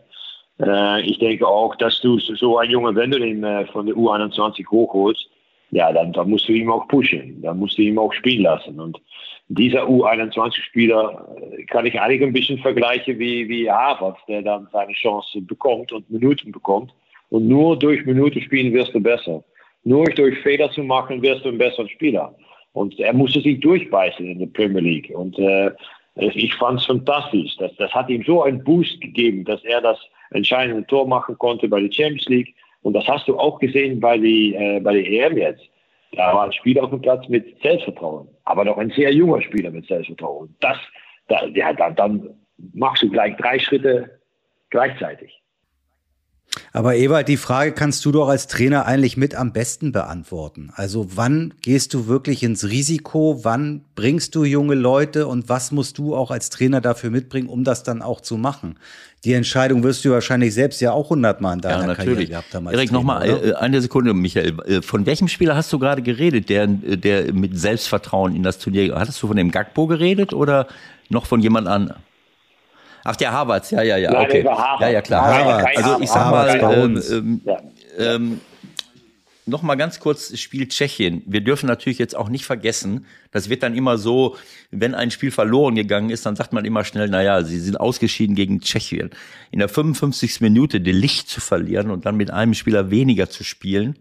Äh, ich denke auch, dass du so ein junger, wenn du den äh, von der U21 hochholst, ja, dann, dann musst du ihn auch pushen, dann musst du ihn auch spielen lassen. Und dieser U21-Spieler äh, kann ich eigentlich ein bisschen vergleichen wie, wie Harvard, der dann seine Chance bekommt und Minuten bekommt. Und nur durch Minuten spielen wirst du besser. Nur durch Fehler zu machen wirst du ein besserer Spieler. Und er musste sich durchbeißen in der Premier League. Und äh, ich fand es fantastisch. Das, das hat ihm so einen Boost gegeben, dass er das entscheidende Tor machen konnte bei der Champions League. Und das hast du auch gesehen bei, die, äh, bei der EM jetzt. Da war ein Spieler auf dem Platz mit Selbstvertrauen, aber noch ein sehr junger Spieler mit Selbstvertrauen. Das, da, ja, da, dann machst du gleich drei Schritte gleichzeitig. Aber Ewald, die Frage kannst du doch als Trainer eigentlich mit am besten beantworten. Also wann gehst du wirklich ins Risiko? Wann bringst du junge Leute und was musst du auch als Trainer dafür mitbringen, um das dann auch zu machen? Die Entscheidung wirst du wahrscheinlich selbst ja auch hundertmal in deiner ja, natürlich. Karriere gehabt haben. Erik, nochmal äh, eine Sekunde, Michael. Äh, von welchem Spieler hast du gerade geredet, der, der mit Selbstvertrauen in das Turnier, hattest du von dem Gagbo geredet oder noch von jemand anderem? Ach, der Harvards, ja, ja, ja. Nein, okay. Ja, ja, klar. Harvard. Also ich sag mal, ähm, ähm, ähm, noch mal ganz kurz Spiel Tschechien. Wir dürfen natürlich jetzt auch nicht vergessen, das wird dann immer so, wenn ein Spiel verloren gegangen ist, dann sagt man immer schnell, na ja, sie sind ausgeschieden gegen Tschechien. In der 55. Minute die Licht zu verlieren und dann mit einem Spieler weniger zu spielen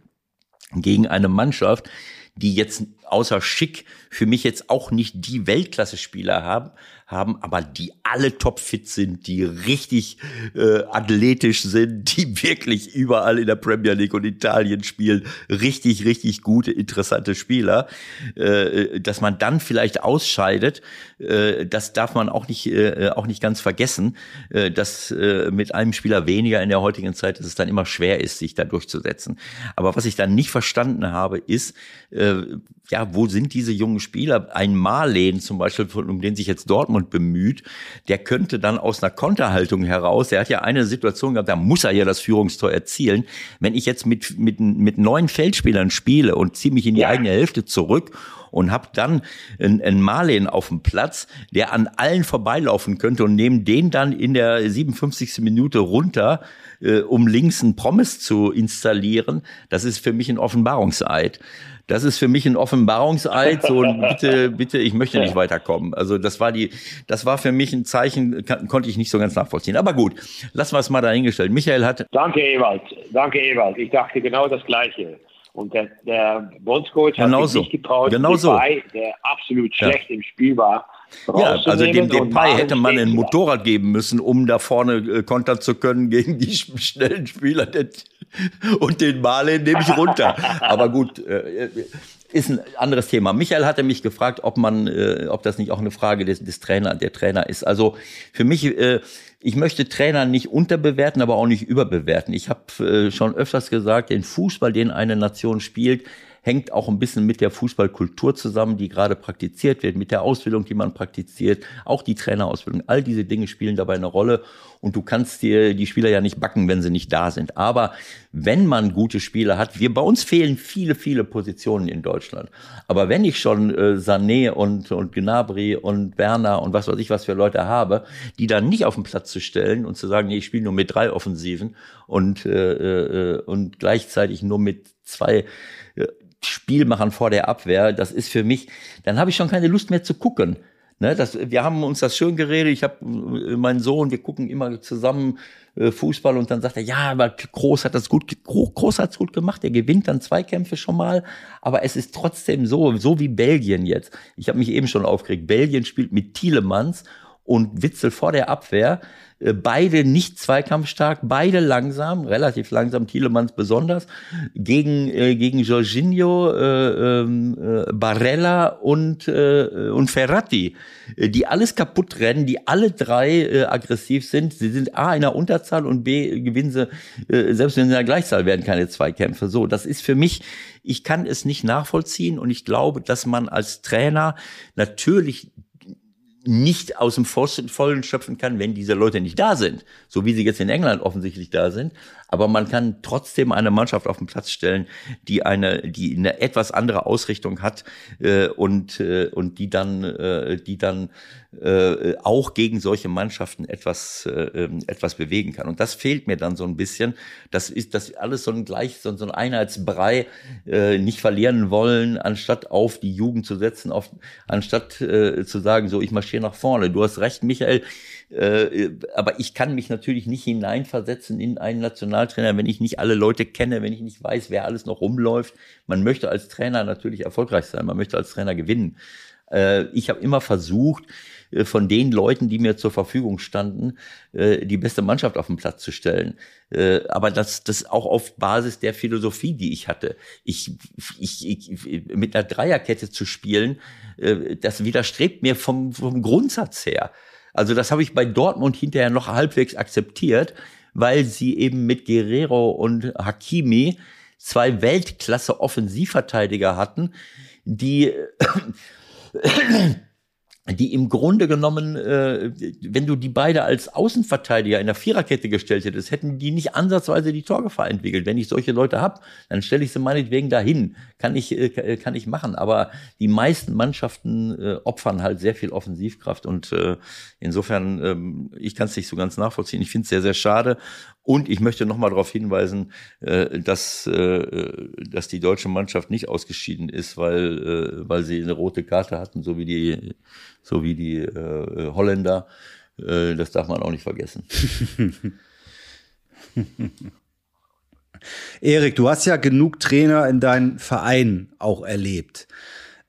gegen eine Mannschaft, die jetzt außer Schick für mich jetzt auch nicht die Weltklasse-Spieler haben, haben, aber die alle topfit sind, die richtig äh, athletisch sind, (laughs) die wirklich überall in der Premier League und Italien spielen, richtig, richtig gute, interessante Spieler, äh, dass man dann vielleicht ausscheidet, äh, das darf man auch nicht, äh, auch nicht ganz vergessen, äh, dass äh, mit einem Spieler weniger in der heutigen Zeit, dass es dann immer schwer ist, sich da durchzusetzen. Aber was ich dann nicht verstanden habe, ist, äh, ja, wo sind diese jungen Spieler? Ein Marleen zum Beispiel, um den sich jetzt Dortmund bemüht, der könnte dann aus einer Konterhaltung heraus, der hat ja eine Situation gehabt, da muss er ja das Führungstor erzielen. Wenn ich jetzt mit, mit, mit neun Feldspielern spiele und ziehe mich in die ja. eigene Hälfte zurück und habe dann einen Marleen auf dem Platz, der an allen vorbeilaufen könnte und nehme den dann in der 57. Minute runter, äh, um links einen Promise zu installieren. Das ist für mich ein Offenbarungseid das ist für mich ein Offenbarungseid. So, (laughs) bitte, bitte, ich möchte nicht weiterkommen. Also das war die, das war für mich ein Zeichen, kann, konnte ich nicht so ganz nachvollziehen. Aber gut, lassen wir es mal dahingestellt. Michael hat. Danke, Ewald. Danke, Ewald. Ich dachte genau das Gleiche. Und der, der Bondscoach hat genau sich nicht getraut, genau so. der absolut schlecht ja. im Spiel war, ja, also dem Depay hätte man ein Motorrad geben müssen, um da vorne äh, kontern zu können gegen die (laughs) schnellen Spieler. Und den Male nehme ich runter. Aber gut, äh, ist ein anderes Thema. Michael hatte mich gefragt, ob man, äh, ob das nicht auch eine Frage des, des Trainer, der Trainer ist. Also für mich, äh, ich möchte Trainer nicht unterbewerten, aber auch nicht überbewerten. Ich habe äh, schon öfters gesagt, den Fußball, den eine Nation spielt, hängt auch ein bisschen mit der Fußballkultur zusammen, die gerade praktiziert wird, mit der Ausbildung, die man praktiziert, auch die Trainerausbildung. All diese Dinge spielen dabei eine Rolle und du kannst dir die Spieler ja nicht backen, wenn sie nicht da sind. Aber wenn man gute Spieler hat, wir bei uns fehlen viele, viele Positionen in Deutschland. Aber wenn ich schon äh, Sané und, und Gnabry und Werner und was weiß ich, was für Leute habe, die dann nicht auf den Platz zu stellen und zu sagen, nee, ich spiele nur mit drei Offensiven und, äh, äh, und gleichzeitig nur mit zwei äh, Spielmachern vor der Abwehr, das ist für mich, dann habe ich schon keine Lust mehr zu gucken. Ne, das, wir haben uns das schön geredet. Ich habe äh, meinen Sohn, wir gucken immer zusammen äh, Fußball und dann sagt er, ja, aber Groß hat das gut, Groß hat's gut gemacht. Er gewinnt dann Zweikämpfe schon mal, aber es ist trotzdem so, so wie Belgien jetzt. Ich habe mich eben schon aufgeregt. Belgien spielt mit Thielemanns und Witzel vor der Abwehr. Äh, beide nicht zweikampfstark, beide langsam, relativ langsam, Thielemanns besonders, gegen, äh, gegen Jorginho, äh, ähm, äh, Barella und, äh, und Ferrati, äh, die alles kaputt rennen, die alle drei äh, aggressiv sind. Sie sind A in der Unterzahl und B gewinnen sie, äh, selbst wenn sie in der Gleichzahl werden keine Zweikämpfe. So, das ist für mich, ich kann es nicht nachvollziehen und ich glaube, dass man als Trainer natürlich nicht aus dem Vollen schöpfen kann, wenn diese Leute nicht da sind, so wie sie jetzt in England offensichtlich da sind aber man kann trotzdem eine Mannschaft auf den Platz stellen, die eine, die eine etwas andere Ausrichtung hat äh, und äh, und die dann, äh, die dann äh, auch gegen solche Mannschaften etwas äh, ähm, etwas bewegen kann. Und das fehlt mir dann so ein bisschen. Das ist das alles so ein gleich so, ein Einheitsbrei, äh, nicht verlieren wollen, anstatt auf die Jugend zu setzen, auf, anstatt äh, zu sagen, so ich marschiere nach vorne. Du hast recht, Michael. Äh, aber ich kann mich natürlich nicht hineinversetzen in einen Nationaltrainer, wenn ich nicht alle Leute kenne, wenn ich nicht weiß, wer alles noch rumläuft. Man möchte als Trainer natürlich erfolgreich sein, man möchte als Trainer gewinnen. Äh, ich habe immer versucht, äh, von den Leuten, die mir zur Verfügung standen, die beste Mannschaft auf den Platz zu stellen. Aber das, das auch auf Basis der Philosophie, die ich hatte. Ich, ich, ich, mit einer Dreierkette zu spielen, das widerstrebt mir vom, vom Grundsatz her. Also das habe ich bei Dortmund hinterher noch halbwegs akzeptiert, weil sie eben mit Guerrero und Hakimi zwei Weltklasse Offensivverteidiger hatten, die die im Grunde genommen, äh, wenn du die beide als Außenverteidiger in der Viererkette gestellt hättest, hätten die nicht ansatzweise die Torgefahr entwickelt. Wenn ich solche Leute habe, dann stelle ich sie meinetwegen dahin. Kann ich, äh, kann ich machen. Aber die meisten Mannschaften äh, opfern halt sehr viel Offensivkraft und äh, insofern, ähm, ich kann es nicht so ganz nachvollziehen. Ich finde es sehr, sehr schade. Und ich möchte noch mal darauf hinweisen, äh, dass, äh, dass die deutsche Mannschaft nicht ausgeschieden ist, weil, äh, weil sie eine rote Karte hatten, so wie die, so wie die äh, Holländer. Äh, das darf man auch nicht vergessen. (laughs) Erik, du hast ja genug Trainer in deinem Verein auch erlebt.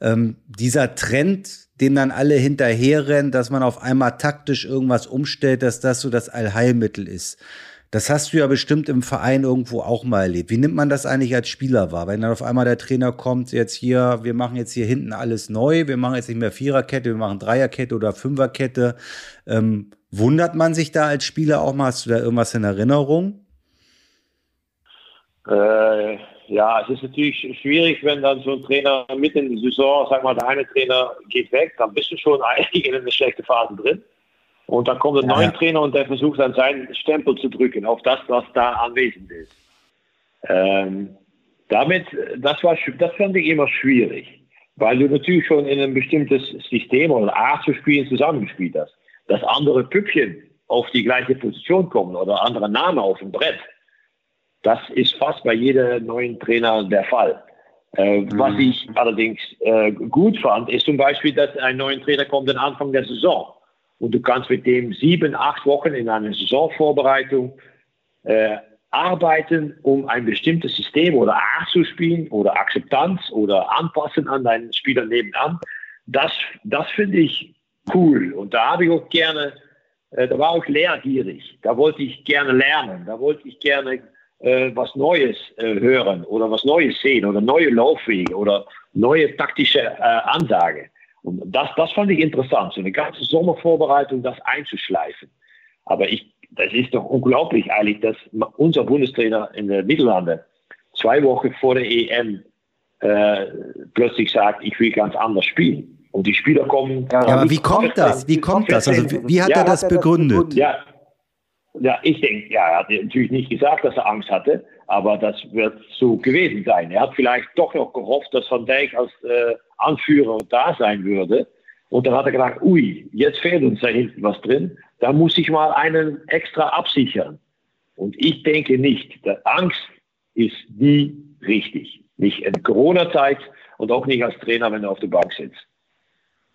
Ähm, dieser Trend, den dann alle hinterherrennen, dass man auf einmal taktisch irgendwas umstellt, dass das so das Allheilmittel ist. Das hast du ja bestimmt im Verein irgendwo auch mal erlebt. Wie nimmt man das eigentlich als Spieler wahr? Wenn dann auf einmal der Trainer kommt, jetzt hier, wir machen jetzt hier hinten alles neu, wir machen jetzt nicht mehr Viererkette, wir machen Dreierkette oder Fünferkette. Ähm, wundert man sich da als Spieler auch mal? Hast du da irgendwas in Erinnerung? Äh, ja, es ist natürlich schwierig, wenn dann so ein Trainer mitten in der Saison, sag mal, der eine Trainer geht weg, dann bist du schon (laughs) eigentlich in eine schlechte Phase drin. Und dann kommt ein neuer ja. Trainer und der versucht dann seinen Stempel zu drücken auf das, was da anwesend ist. Ähm, damit, das, war, das fand ich immer schwierig, weil du natürlich schon in ein bestimmtes System oder Art zu spielen zusammengespielt hast. Dass andere Püppchen auf die gleiche Position kommen oder andere Namen auf dem Brett, das ist fast bei jedem neuen Trainer der Fall. Äh, mhm. Was ich allerdings äh, gut fand, ist zum Beispiel, dass ein neuer Trainer kommt am Anfang der Saison und du kannst mit dem sieben, acht Wochen in einer Saisonvorbereitung äh, arbeiten, um ein bestimmtes System oder Art zu spielen oder Akzeptanz oder anpassen an deinen Spieler nebenan. Das, das finde ich cool. Und da habe ich auch gerne, äh, da war ich lehrgierig. Da wollte ich gerne lernen. Da wollte ich gerne äh, was Neues äh, hören oder was Neues sehen oder neue Laufwege oder neue taktische äh, Ansage. Und das, das fand ich interessant, so eine ganze Sommervorbereitung, das einzuschleifen. Aber ich, das ist doch unglaublich eigentlich, dass unser Bundestrainer in den Niederlanden zwei Wochen vor der EM äh, plötzlich sagt, ich will ganz anders spielen. Und die Spieler kommen. Ja, aber wie kommt das? Wie kommt das? Also wie, wie hat ja, er das begründet? Ja, ja ich denke, ja, er hat natürlich nicht gesagt, dass er Angst hatte, aber das wird so gewesen sein. Er hat vielleicht doch noch gehofft, dass Van Dijk als äh, Anführer da sein würde. Und dann hat er gedacht, ui, jetzt fehlt uns da hinten was drin. Da muss ich mal einen extra absichern. Und ich denke nicht, dass Angst ist nie richtig. Nicht in Corona-Zeit und auch nicht als Trainer, wenn er auf der Bank sitzt.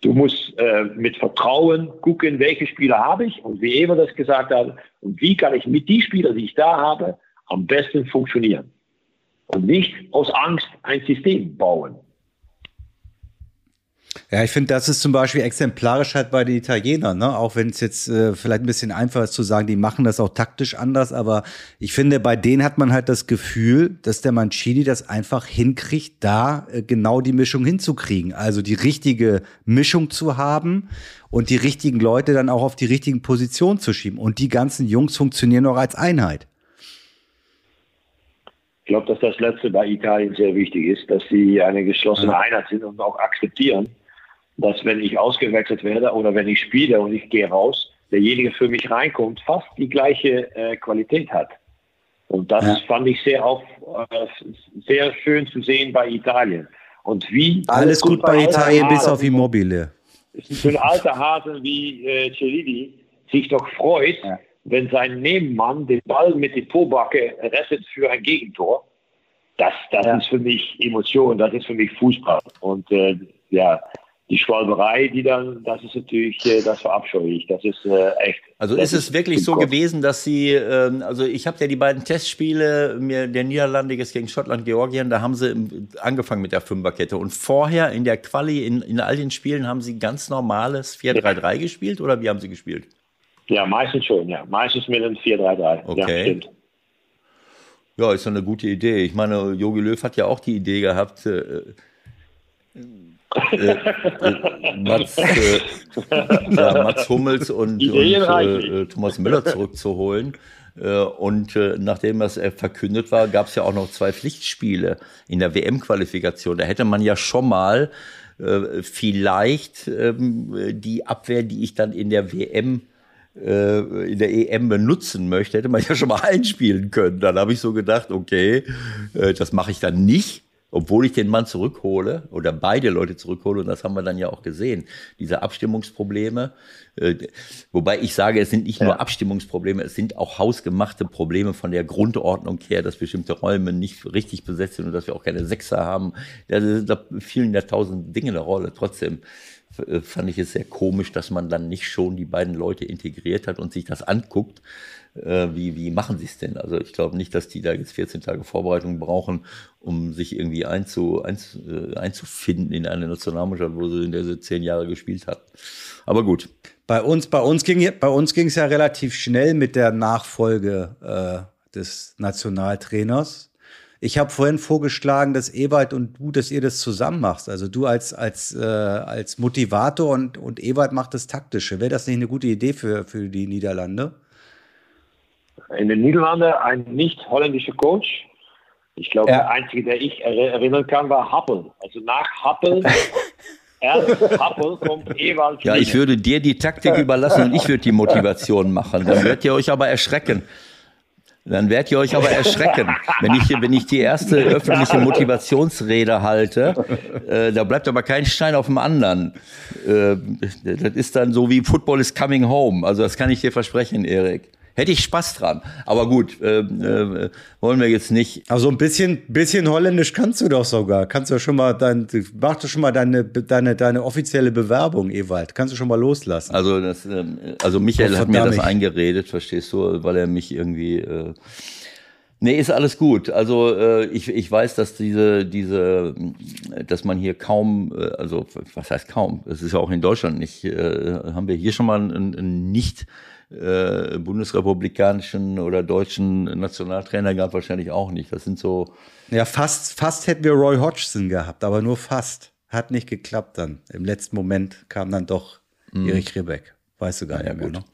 Du musst äh, mit Vertrauen gucken, welche Spieler habe ich und wie Eva das gesagt hat und wie kann ich mit den Spielern, die ich da habe, am besten funktionieren. Und nicht aus Angst ein System bauen. Ja, ich finde, das ist zum Beispiel exemplarisch halt bei den Italienern, ne? auch wenn es jetzt äh, vielleicht ein bisschen einfach ist zu sagen, die machen das auch taktisch anders, aber ich finde, bei denen hat man halt das Gefühl, dass der Mancini das einfach hinkriegt, da äh, genau die Mischung hinzukriegen. Also die richtige Mischung zu haben und die richtigen Leute dann auch auf die richtigen Positionen zu schieben. Und die ganzen Jungs funktionieren auch als Einheit. Ich glaube, dass das Letzte bei Italien sehr wichtig ist, dass sie eine geschlossene Einheit sind und auch akzeptieren, dass wenn ich ausgewechselt werde oder wenn ich spiele und ich gehe raus, derjenige für mich reinkommt, fast die gleiche äh, Qualität hat. Und das ja. fand ich sehr, auf, äh, sehr schön zu sehen bei Italien. Und wie alles, alles gut, gut bei Italien bis auf Immobile. So ein alter Hase wie äh, Celini sich doch freut, ja. Wenn sein Nebenmann den Ball mit der Pobacke rettet für ein Gegentor. Das, das ja. ist für mich Emotion, das ist für mich Fußball. Und äh, ja, die Schwalberei, die dann, das ist natürlich, äh, das verabscheue ich. Das ist äh, echt. Also ist es wirklich so Kopf. gewesen, dass Sie, ähm, also ich habe ja die beiden Testspiele, mir der Niederlande gegen Schottland, Georgien, da haben Sie angefangen mit der Fünferkette und vorher in der Quali, in, in all den Spielen haben Sie ganz normales 4-3-3 gespielt oder wie haben Sie gespielt? Ja, meistens schon, ja. Meistens mit einem 4-3-3. Okay. Ja. Ja, ist doch eine gute Idee. Ich meine, Jogi Löw hat ja auch die Idee gehabt, äh, äh, äh, (laughs) Mats, äh, ja, Mats Hummels und, und äh, Thomas Müller zurückzuholen. Äh, und äh, nachdem das verkündet war, gab es ja auch noch zwei Pflichtspiele in der WM-Qualifikation. Da hätte man ja schon mal vielleicht ähm, die Abwehr, die ich dann in der WM in der EM benutzen möchte, hätte man ja schon mal (laughs) einspielen können. Dann habe ich so gedacht, okay, das mache ich dann nicht obwohl ich den Mann zurückhole oder beide Leute zurückhole, und das haben wir dann ja auch gesehen, diese Abstimmungsprobleme, äh, wobei ich sage, es sind nicht nur Abstimmungsprobleme, es sind auch hausgemachte Probleme von der Grundordnung her, dass bestimmte Räume nicht richtig besetzt sind und dass wir auch keine Sechser haben. Ja, da fielen ja tausend Dinge eine Rolle. Trotzdem äh, fand ich es sehr komisch, dass man dann nicht schon die beiden Leute integriert hat und sich das anguckt äh, wie, wie machen sie es denn? Also ich glaube nicht, dass die da jetzt 14 Tage Vorbereitung brauchen, um sich irgendwie einzu, einz, äh, einzufinden in eine Nationalmannschaft, wo sie in der sie zehn Jahre gespielt hat. Aber gut. Bei uns, bei uns ging bei uns ging es ja relativ schnell mit der Nachfolge äh, des Nationaltrainers. Ich habe vorhin vorgeschlagen, dass Ewald und du, dass ihr das zusammen machst. Also du als, als, äh, als Motivator und, und Ewald macht das Taktische. Wäre das nicht eine gute Idee für, für die Niederlande? in den Niederlanden ein nicht holländischer Coach. Ich glaube, ja. der einzige, der ich erinnern kann, war Happel. Also nach Happel, (laughs) erst Happel kommt Ewald. Ja, ich würde dir die Taktik überlassen und ich würde die Motivation machen. Dann werdet ihr euch aber erschrecken. Dann werdet ihr euch aber erschrecken, wenn ich, wenn ich die erste öffentliche Motivationsrede halte. Äh, da bleibt aber kein Stein auf dem anderen. Äh, das ist dann so wie Football is coming home. Also das kann ich dir versprechen, Erik. Hätte ich Spaß dran. Aber gut, äh, äh, wollen wir jetzt nicht. Also ein bisschen, bisschen Holländisch kannst du doch sogar. Kannst du schon mal dein, mach doch schon mal deine, deine, deine offizielle Bewerbung, Ewald. Kannst du schon mal loslassen. Also, das, ähm, also Michael oh, hat mir das eingeredet, verstehst du, weil er mich irgendwie. Äh, Nee, ist alles gut. Also äh, ich, ich weiß, dass diese, diese, dass man hier kaum, äh, also was heißt kaum? Das ist ja auch in Deutschland nicht, äh, haben wir hier schon mal einen, einen nicht äh, bundesrepublikanischen oder deutschen Nationaltrainer gab wahrscheinlich auch nicht. Das sind so. Ja, fast, fast hätten wir Roy Hodgson gehabt, aber nur fast. Hat nicht geklappt dann. Im letzten Moment kam dann doch mhm. Erich Ribbeck. Weißt du gar ja, nicht mehr, ne?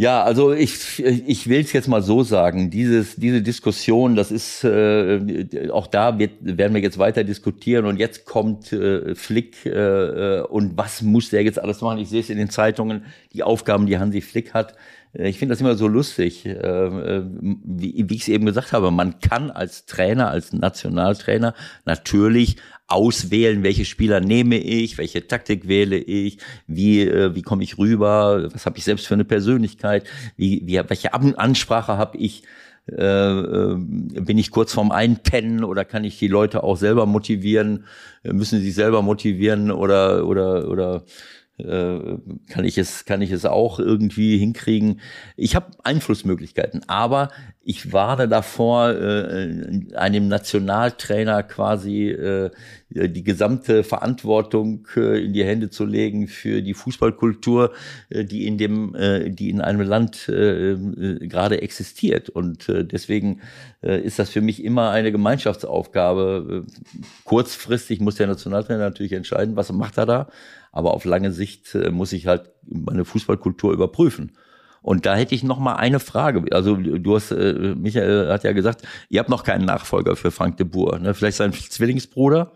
Ja, also ich, ich will es jetzt mal so sagen, dieses, diese Diskussion, das ist, äh, auch da wird, werden wir jetzt weiter diskutieren und jetzt kommt äh, Flick äh, und was muss der jetzt alles machen? Ich sehe es in den Zeitungen, die Aufgaben, die Hansi Flick hat. Äh, ich finde das immer so lustig, äh, äh, wie, wie ich es eben gesagt habe. Man kann als Trainer, als Nationaltrainer natürlich auswählen, welche Spieler nehme ich, welche Taktik wähle ich, wie, äh, wie komme ich rüber, was habe ich selbst für eine Persönlichkeit, wie, wie, welche Ansprache habe ich. Äh, äh, bin ich kurz vorm Einpennen oder kann ich die Leute auch selber motivieren? Müssen sie sich selber motivieren oder oder oder kann ich es kann ich es auch irgendwie hinkriegen. Ich habe Einflussmöglichkeiten, aber ich warne davor, äh, einem Nationaltrainer quasi äh, die gesamte Verantwortung äh, in die Hände zu legen für die Fußballkultur, äh, die in dem, äh, die in einem Land äh, äh, gerade existiert. Und äh, deswegen äh, ist das für mich immer eine Gemeinschaftsaufgabe. kurzfristig muss der Nationaltrainer natürlich entscheiden, was macht er da. Aber auf lange Sicht äh, muss ich halt meine Fußballkultur überprüfen. Und da hätte ich noch mal eine Frage. Also du hast, äh, Michael hat ja gesagt, ihr habt noch keinen Nachfolger für Frank de Boer. Ne? Vielleicht sein Zwillingsbruder,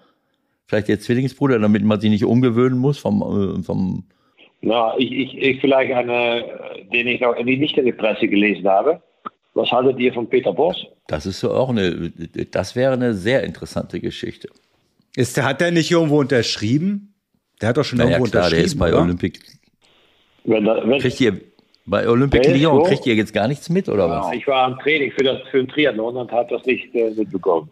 vielleicht der Zwillingsbruder, damit man sich nicht umgewöhnen muss vom, äh, vom Na, ich, ich, ich vielleicht eine, den ich noch nicht in der Presse gelesen habe. Was haltet ihr von Peter Bosch? Das ist auch eine, das wäre eine sehr interessante Geschichte. Ist, hat er nicht irgendwo unterschrieben? Der hat doch schon naja, irgendwo klar, unterschrieben. der ist bei oder? Olympic. Wenn, da- wenn, Kriegt ihr bei Olympic Lyon wo? kriegt ihr jetzt gar nichts mit oder ja, was? ich war am Training für, das, für den Triathlon und habe das nicht äh, mitbekommen.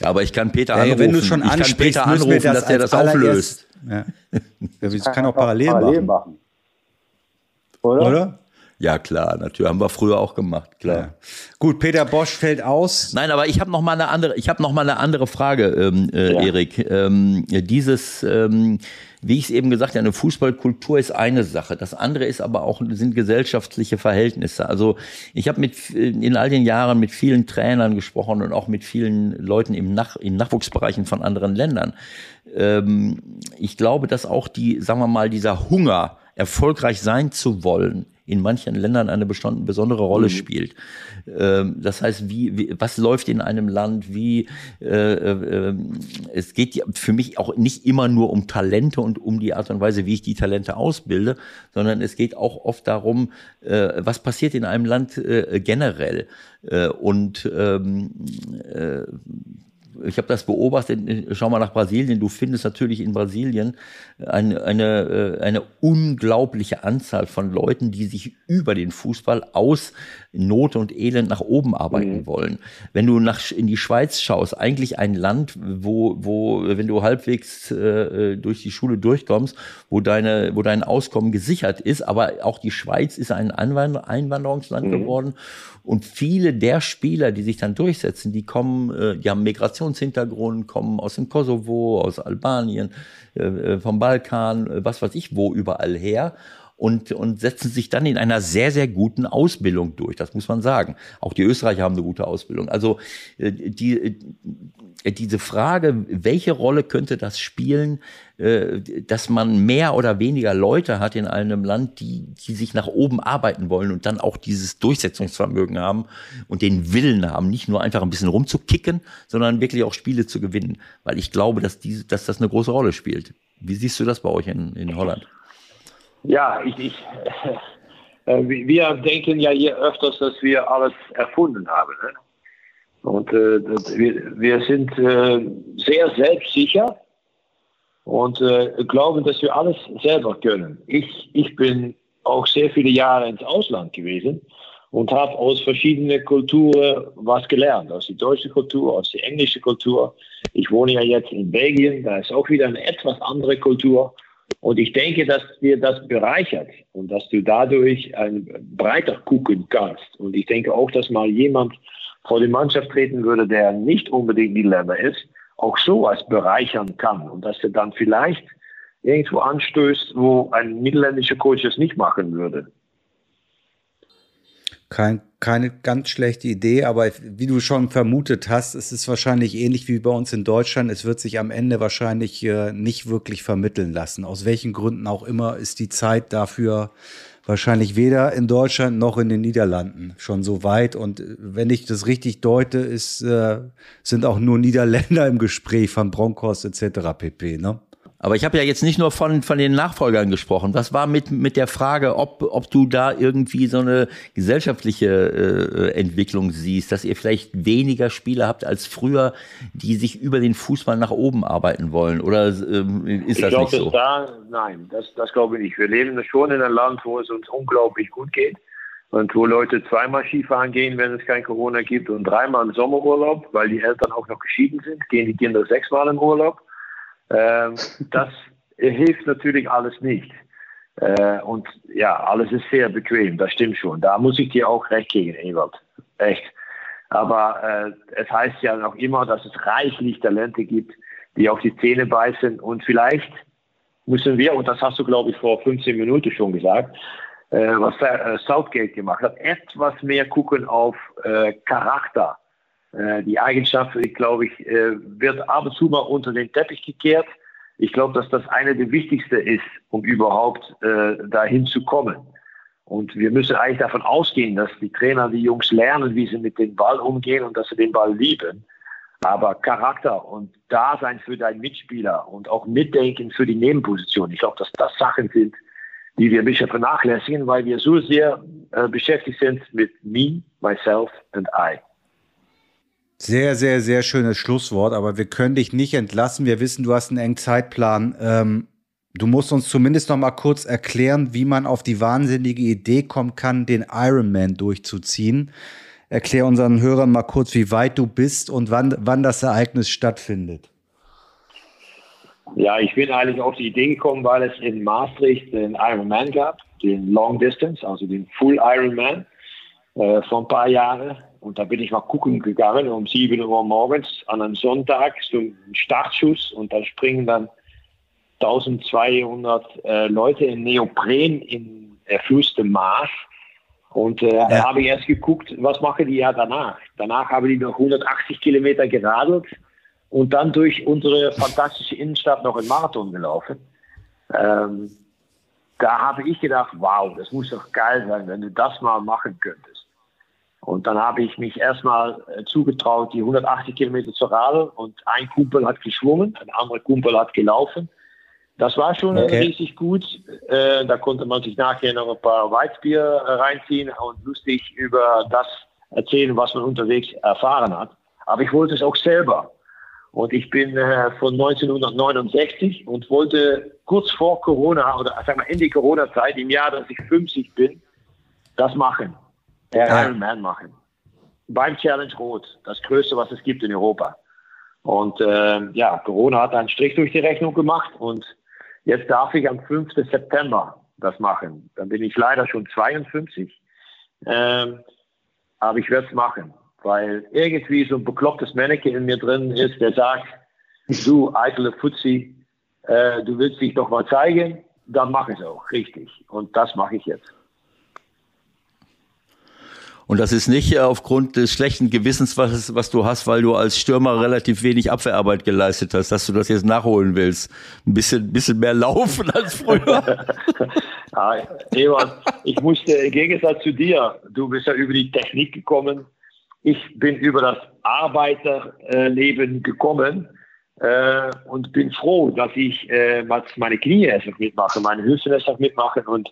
Ja, aber ich kann Peter Ja, anrufen. wenn du schon ich kann Peter anrufen, dass er das auflöst. Ja. (laughs) Ja, Das kann auch parallel machen, machen. Oder? oder? Ja, klar, natürlich haben wir früher auch gemacht, klar. Ja. Gut, Peter Bosch fällt aus. Nein, aber ich habe noch mal eine andere, ich habe noch mal eine andere Frage, ähm, äh, Ja. Erik. Ähm, dieses, ähm, wie ich es eben gesagt habe, eine Fußballkultur ist eine Sache. Das andere ist aber auch sind gesellschaftliche Verhältnisse. Also ich habe mit in all den Jahren mit vielen Trainern gesprochen und auch mit vielen Leuten im Nach in Nachwuchsbereichen von anderen Ländern. Ähm, ich glaube, dass auch die, sagen wir mal, dieser Hunger, erfolgreich sein zu wollen, in manchen Ländern eine besondere Rolle spielt. Ähm, das heißt, wie, wie, was läuft in einem Land, wie, äh, äh, es geht für mich auch nicht immer nur um Talente und um die Art und Weise, wie ich die Talente ausbilde, sondern es geht auch oft darum, äh, was passiert in einem Land äh, generell. Äh, und ähm, äh, ich habe das beobachtet, schau mal nach Brasilien, du findest natürlich in Brasilien eine, eine, äh, eine unglaubliche Anzahl von Leuten, die sich über den Fußball aus Not und Elend nach oben arbeiten wollen. Wenn du nach, in die Schweiz schaust, eigentlich ein Land, wo, wo wenn du halbwegs äh, durch die Schule durchkommst, wo, deine, wo dein Auskommen gesichert ist, aber auch die Schweiz ist ein Einwand Einwanderungsland geworden. Und viele der Spieler, die sich dann durchsetzen, die kommen, äh, die haben Migrationshintergrund, kommen aus dem Kosovo, aus Albanien, äh, äh, vom Balkan, äh, was weiß ich wo, überall her. Und, und setzen sich dann in einer sehr, sehr guten Ausbildung durch. Das muss man sagen. Auch die Österreicher haben eine gute Ausbildung. Also äh, die, äh, diese Frage, welche Rolle könnte das spielen, äh, dass man mehr oder weniger Leute hat in einem Land, die, die sich nach oben arbeiten wollen und dann auch dieses Durchsetzungsvermögen haben und den Willen haben, nicht nur einfach ein bisschen rumzukicken, sondern wirklich auch Spiele zu gewinnen. Weil ich glaube, dass, diese, dass das eine große Rolle spielt. Wie siehst du das bei euch in, in Holland? Ja, ich, ich, äh, wir denken ja hier öfters, dass wir alles erfunden haben. Ne? Und äh, wir, wir sind äh, sehr selbstsicher und äh, glauben, dass wir alles selber können. Ich, ich bin auch sehr viele Jahre ins Ausland gewesen und habe aus verschiedenen Kulturen was gelernt. Aus der deutschen Kultur, aus der englischen Kultur. Ich wohne ja jetzt in Belgien, da ist auch wieder eine etwas andere Kultur. Und ich denke, dass dir das bereichert und dass du dadurch ein, breiter gucken kannst. Und ich denke auch, dass mal jemand vor die Mannschaft treten würde, der nicht unbedingt Niederländer ist, auch sowas bereichern kann. Und dass er dann vielleicht irgendwo anstößt, wo ein niederländischer Coach es nicht machen würde. Kein, keine ganz schlechte Idee, aber wie du schon vermutet hast, es ist wahrscheinlich ähnlich wie bei uns in Deutschland. Es wird sich am Ende wahrscheinlich äh, nicht wirklich vermitteln lassen. Aus welchen Gründen auch immer ist die Zeit dafür wahrscheinlich weder in Deutschland noch in den Niederlanden schon so weit. Und äh, wenn ich das richtig deute, ist, äh, sind auch nur Niederländer im Gespräch von Broncos etc. pp. Ne? Aber ich habe ja jetzt nicht nur von, von den Nachfolgern gesprochen. Was war mit, mit der Frage, ob, ob du da irgendwie so eine gesellschaftliche äh, Entwicklung siehst, dass ihr vielleicht weniger Spieler habt als früher, die sich über den Fußball nach oben arbeiten wollen? Oder ähm, ist ich das glaube, nicht so? Da, nein, das, das glaube ich nicht. Wir leben schon in einem Land, wo es uns unglaublich gut geht. Und wo Leute zweimal Skifahren gehen, wenn es kein Corona gibt, und dreimal im Sommerurlaub, weil die Eltern auch noch geschieden sind, gehen die Kinder sechsmal im Urlaub. Ähm, das hilft natürlich alles nicht. Äh, und ja, alles ist sehr bequem, das stimmt schon. Da muss ich dir auch recht geben, Ewald. Echt. Aber äh, es heißt ja noch immer, dass es reichlich Talente gibt, die auf die Zähne beißen. Und vielleicht müssen wir, und das hast du, glaube ich, vor 15 Minuten schon gesagt, äh, was äh, Southgate gemacht hat, etwas mehr gucken auf äh, Charakter. Äh, die Eigenschaft, ich glaube ich, äh, wird ab und zu mal unter den Teppich gekehrt. Ich glaube, dass das eine der wichtigsten ist, um überhaupt äh, dahin zu kommen. Und wir müssen eigentlich davon ausgehen, dass die Trainer, die Jungs lernen, wie sie mit dem Ball umgehen und dass sie den Ball lieben. Aber Charakter und Dasein für deinen Mitspieler und auch Mitdenken für die Nebenposition. Ich glaube, dass das Sachen sind, die wir ein bisschen vernachlässigen, weil wir so sehr äh, beschäftigt sind mit me, myself and I. Sehr, sehr, sehr schönes Schlusswort, aber wir können dich nicht entlassen. Wir wissen, du hast einen engen Zeitplan. Ähm, du musst uns zumindest noch mal kurz erklären, wie man auf die wahnsinnige Idee kommen kann, den Ironman durchzuziehen. Erklär unseren Hörern mal kurz, wie weit du bist und wann, wann das Ereignis stattfindet. Ja, ich bin eigentlich auf die Idee gekommen, weil es in Maastricht den Ironman gab, den Long Distance, also den Full Ironman äh, vor ein paar Jahren. Und da bin ich mal gucken gegangen um 7 Uhr morgens an einem Sonntag zum Startschuss und da springen dann 1200 äh, Leute in Neopren in erflusstem Maß. Und äh, ja. da habe ich erst geguckt, was machen die ja danach. Danach haben die noch 180 Kilometer geradelt und dann durch unsere fantastische Innenstadt noch einen Marathon gelaufen. Ähm, da habe ich gedacht, wow, das muss doch geil sein, wenn du das mal machen könntest. Und dann habe ich mich erstmal äh, zugetraut, die 180 Kilometer zu radeln. Und ein Kumpel hat geschwungen, ein anderer Kumpel hat gelaufen. Das war schon okay. richtig gut. Äh, da konnte man sich nachher noch ein paar Weizbier äh, reinziehen und lustig über das erzählen, was man unterwegs erfahren hat. Aber ich wollte es auch selber. Und ich bin äh, von 1969 und wollte kurz vor Corona oder sag mal Ende Corona-Zeit, im Jahr, dass ich 50 bin, das machen ja. Ironman machen. Beim Challenge Rot, das größte, was es gibt in Europa. Und äh, ja, Corona hat einen Strich durch die Rechnung gemacht und jetzt darf ich am 5. September das machen. Dann bin ich leider schon 52. Ähm, aber ich werde es machen, weil irgendwie so ein beklopptes Mannequin in mir drin ist, der sagt, du eitle Fuzzi, äh, du willst dich doch mal zeigen, dann mache ich es auch, richtig. Und das mache ich jetzt. Und das ist nicht aufgrund des schlechten Gewissens, was, was du hast, weil du als Stürmer relativ wenig Abwehrarbeit geleistet hast, dass du das jetzt nachholen willst. Ein bisschen, bisschen mehr laufen (laughs) als früher. (laughs) ja, Ewald, ich musste im Gegensatz zu dir, du bist ja über die Technik gekommen. Ich bin über das Arbeiterleben gekommen. Äh, und bin froh, dass ich äh, meine Knie erst mitmache, meine Hüften erst mitmache und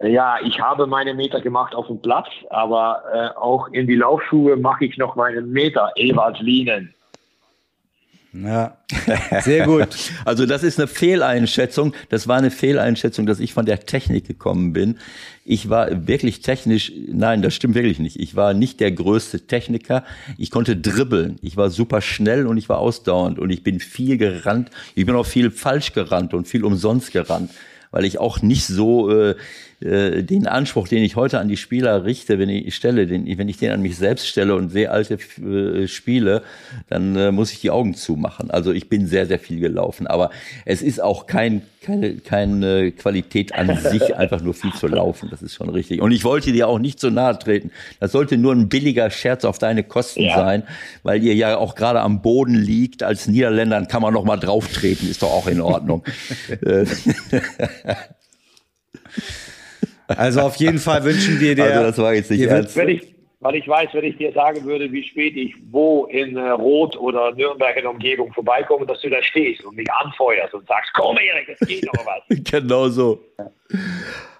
ja, ich habe meine Meter gemacht auf dem Platz, aber äh, auch in die Laufschuhe mache ich noch meine Meter, Ewald Lienen. Ja, sehr gut. (laughs) Also das ist eine Fehleinschätzung. Das war eine Fehleinschätzung, dass ich von der Technik gekommen bin. Ich war wirklich technisch, nein, das stimmt wirklich nicht. Ich war nicht der größte Techniker. Ich konnte dribbeln. Ich war super schnell und ich war ausdauernd und ich bin viel gerannt. Ich bin auch viel falsch gerannt und viel umsonst gerannt weil ich auch nicht so äh, äh, den Anspruch, den ich heute an die Spieler richte, wenn ich stelle, den, wenn ich den an mich selbst stelle und sehe alte äh, Spiele, dann äh, muss ich die Augen zumachen. Also ich bin sehr, sehr viel gelaufen. Aber es ist auch kein keine, keine Qualität an sich, (laughs) einfach nur viel zu laufen. Das ist schon richtig. Und ich wollte dir auch nicht so nahe treten. Das sollte nur ein billiger Scherz auf deine Kosten ja. sein, weil ihr ja auch gerade am Boden liegt. Als Niederländern kann man noch mal drauf treten, ist doch auch in Ordnung. (laughs) (laughs) also auf jeden Fall wünschen wir dir. Also das war jetzt nicht ernst. Wenn ich, weil ich weiß, wenn ich dir sagen würde, wie spät ich wo in äh, Rot oder Nürnberg in der Umgebung vorbeikomme, dass du da stehst und mich anfeuerst und sagst, komm Erik, es geht noch was. (laughs) genau so.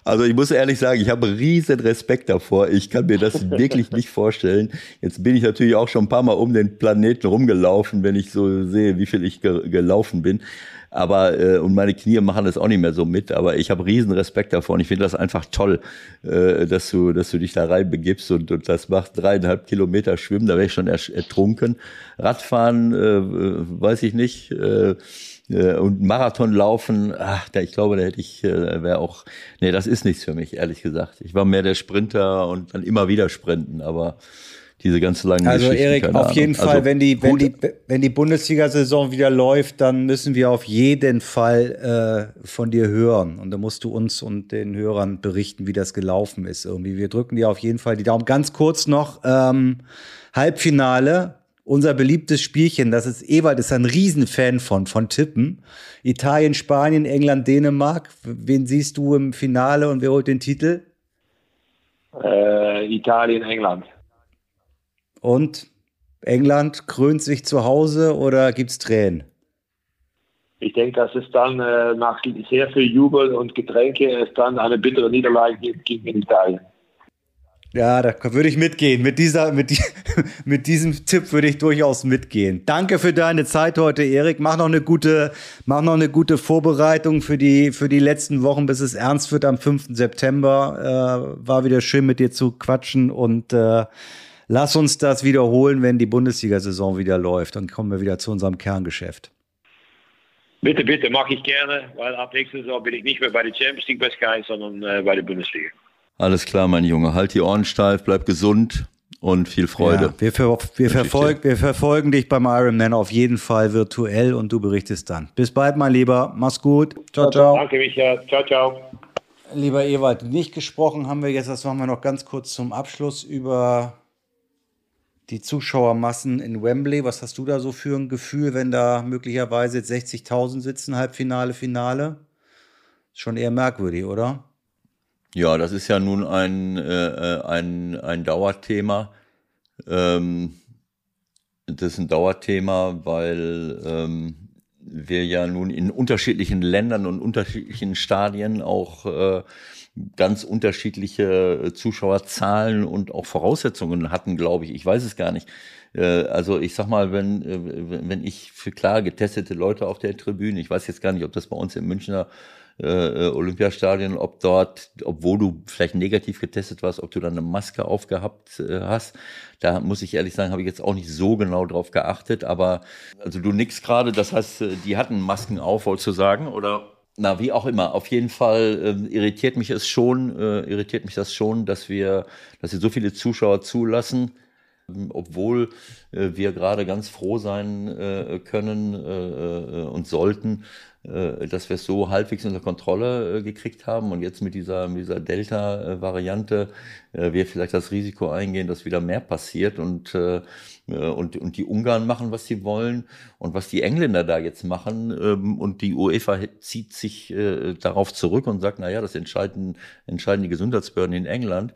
Also ich muss ehrlich sagen, ich habe riesen Respekt davor. Ich kann mir das (laughs) wirklich nicht vorstellen. Jetzt bin ich natürlich auch schon ein paar Mal um den Planeten rumgelaufen, wenn ich so sehe, wie viel ich ge gelaufen bin. Aber äh, und meine Knie machen das auch nicht mehr so mit. Aber ich habe riesen Respekt davor und ich finde das einfach toll, äh, dass du, dass du dich da reinbegibst und, und das macht dreieinhalb Kilometer Schwimmen. Da wäre ich schon ertrunken. Radfahren, äh, weiß ich nicht. Äh, äh, und Marathon laufen, ach, da, ich glaube, da hätte ich, äh, wäre auch, nee, das ist nichts für mich, ehrlich gesagt. Ich war mehr der Sprinter und dann immer wieder sprinten, aber diese ganz langen Also Erik, auf jeden Fall, also, wenn die, wenn die, wenn die Bundesliga-Saison wieder läuft, dann müssen wir auf jeden Fall äh, von dir hören. Und da musst du uns und den Hörern berichten, wie das gelaufen ist. Irgendwie. Wir drücken dir auf jeden Fall die Daumen. Ganz kurz noch, ähm, Halbfinale, unser beliebtes Spielchen, das ist Ewald ist ein Riesenfan von, von Tippen. Italien, Spanien, England, Dänemark. Wen siehst du im Finale und wer holt den Titel? Äh, Italien, England. Und England krönt sich zu Hause oder gibt es Tränen? Ich denke, dass es dann äh, nach sehr viel Jubel und Getränke es dann eine bittere Niederlage gibt gegen Italien. Ja, da würde ich mitgehen. Mit, dieser, mit, die, (laughs) mit diesem Tipp würde ich durchaus mitgehen. Danke für deine Zeit heute, Erik. Mach noch eine gute, mach noch eine gute Vorbereitung für die, für die letzten Wochen, bis es ernst wird am 5. September. Äh, war wieder schön mit dir zu quatschen und äh, lass uns das wiederholen, wenn die Bundesliga-Saison wieder läuft. Dann kommen wir wieder zu unserem Kerngeschäft. Bitte, bitte, mache ich gerne, weil ab nächster Saison bin ich nicht mehr bei der Champions League bei Sky, sondern äh, bei der Bundesliga. Alles klar, mein Junge. Halt die Ohren steif, bleib gesund und viel Freude. Ja, wir, ver wir, verfolg wir verfolgen dich beim Ironman auf jeden Fall virtuell und du berichtest dann. Bis bald, mein Lieber. Mach's gut. Ciao, ciao. Danke, Micha. Ciao, ciao. Lieber Ewald, nicht gesprochen haben wir jetzt, das machen wir noch ganz kurz zum Abschluss über die Zuschauermassen in Wembley. Was hast du da so für ein Gefühl, wenn da möglicherweise 60.000 sitzen, Halbfinale, Finale? Schon eher merkwürdig, oder? Ja, das ist ja nun ein, äh, ein, ein Dauerthema. Ähm, das ist ein Dauerthema, weil ähm, wir ja nun in unterschiedlichen Ländern und unterschiedlichen Stadien auch äh, ganz unterschiedliche äh, Zuschauerzahlen und auch Voraussetzungen hatten, glaube ich. Ich weiß es gar nicht. Äh, also ich sag mal, wenn, äh, wenn ich für klar getestete Leute auf der Tribüne, ich weiß jetzt gar nicht, ob das bei uns im Münchner Olympiastadion, ob dort, obwohl du vielleicht negativ getestet warst, ob du dann eine Maske aufgehabt hast. Da muss ich ehrlich sagen, habe ich jetzt auch nicht so genau drauf geachtet. Aber also du nix gerade, das heißt, die hatten Masken auf, wolltest du sagen, oder? Na, wie auch immer, auf jeden Fall äh, irritiert mich es schon, äh, irritiert mich das schon, dass wir, dass wir so viele Zuschauer zulassen, ähm, obwohl äh, wir gerade ganz froh sein äh, können äh, äh, und sollten, dass wir es so halbwegs unter Kontrolle äh, gekriegt haben und jetzt mit dieser, mit dieser Delta-Variante äh, wir vielleicht das Risiko eingehen, dass wieder mehr passiert und, äh, und, und die Ungarn machen, was sie wollen und was die Engländer da jetzt machen ähm, und die UEFA zieht sich äh, darauf zurück und sagt, na ja, das entscheiden, entscheiden die Gesundheitsbehörden in England.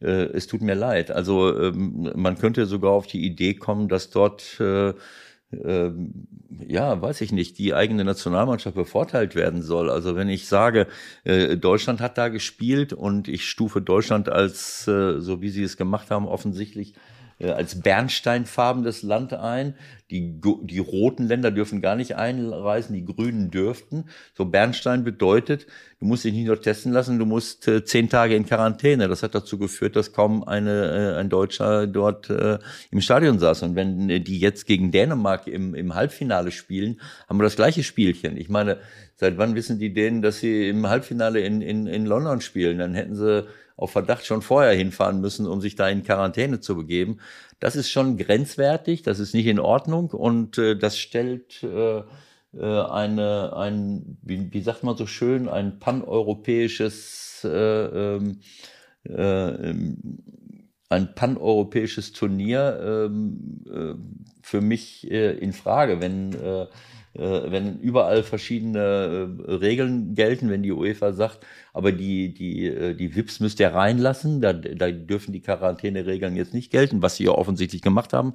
Äh, es tut mir leid. Also ähm, man könnte sogar auf die Idee kommen, dass dort äh, ja, weiß ich nicht, die eigene Nationalmannschaft bevorteilt werden soll. Also wenn ich sage, äh, Deutschland hat da gespielt und ich stufe Deutschland als, äh, so wie sie es gemacht haben, offensichtlich äh, als bernsteinfarbenes Land ein. Die, die roten Länder dürfen gar nicht einreisen, die grünen dürften. So Bernstein bedeutet, du musst dich nicht nur testen lassen, du musst äh, zehn Tage in Quarantäne. Das hat dazu geführt, dass kaum eine, äh, ein Deutscher dort äh, im Stadion saß. Und wenn äh, die jetzt gegen Dänemark im, im Halbfinale spielen, haben wir das gleiche Spielchen. Ich meine, seit wann wissen die Dänen, dass sie im Halbfinale in, in, in London spielen? Dann hätten sie auf Verdacht schon vorher hinfahren müssen, um sich da in Quarantäne zu begeben. Das ist schon grenzwertig, das ist nicht in Ordnung und äh, das stellt äh, äh, eine, ein, wie, wie sagt man so schön, ein paneuropäisches äh, ähm, äh, ein paneuropäisches Turnier ähm, äh, für mich äh, in Frage, wenn äh, wenn überall verschiedene äh, Regeln gelten, wenn die UEFA sagt, aber die, die, äh, die VIPs müsst ihr reinlassen, da, da dürfen die Quarantäneregeln jetzt nicht gelten, was sie ja offensichtlich gemacht haben.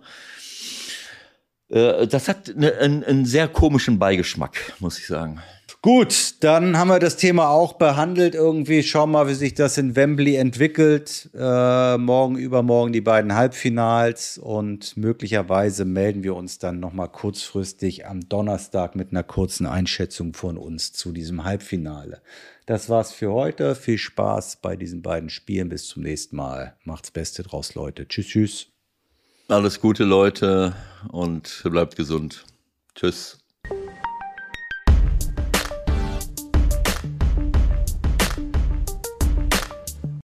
Äh, das hat eine, einen, einen sehr komischen Beigeschmack, muss ich sagen. Gut, dann haben wir das Thema auch behandelt. Irgendwie schauen wir mal, wie sich das in Wembley entwickelt. Äh, morgen, übermorgen die beiden Halbfinals und möglicherweise melden wir uns dann noch mal kurzfristig am Donnerstag mit einer kurzen Einschätzung von uns zu diesem Halbfinale. Das war's für heute. Viel Spaß bei diesen beiden Spielen. Bis zum nächsten Mal. Macht's Beste draus, Leute. Tschüss, tschüss. Alles Gute, Leute, und bleibt gesund. Tschüss.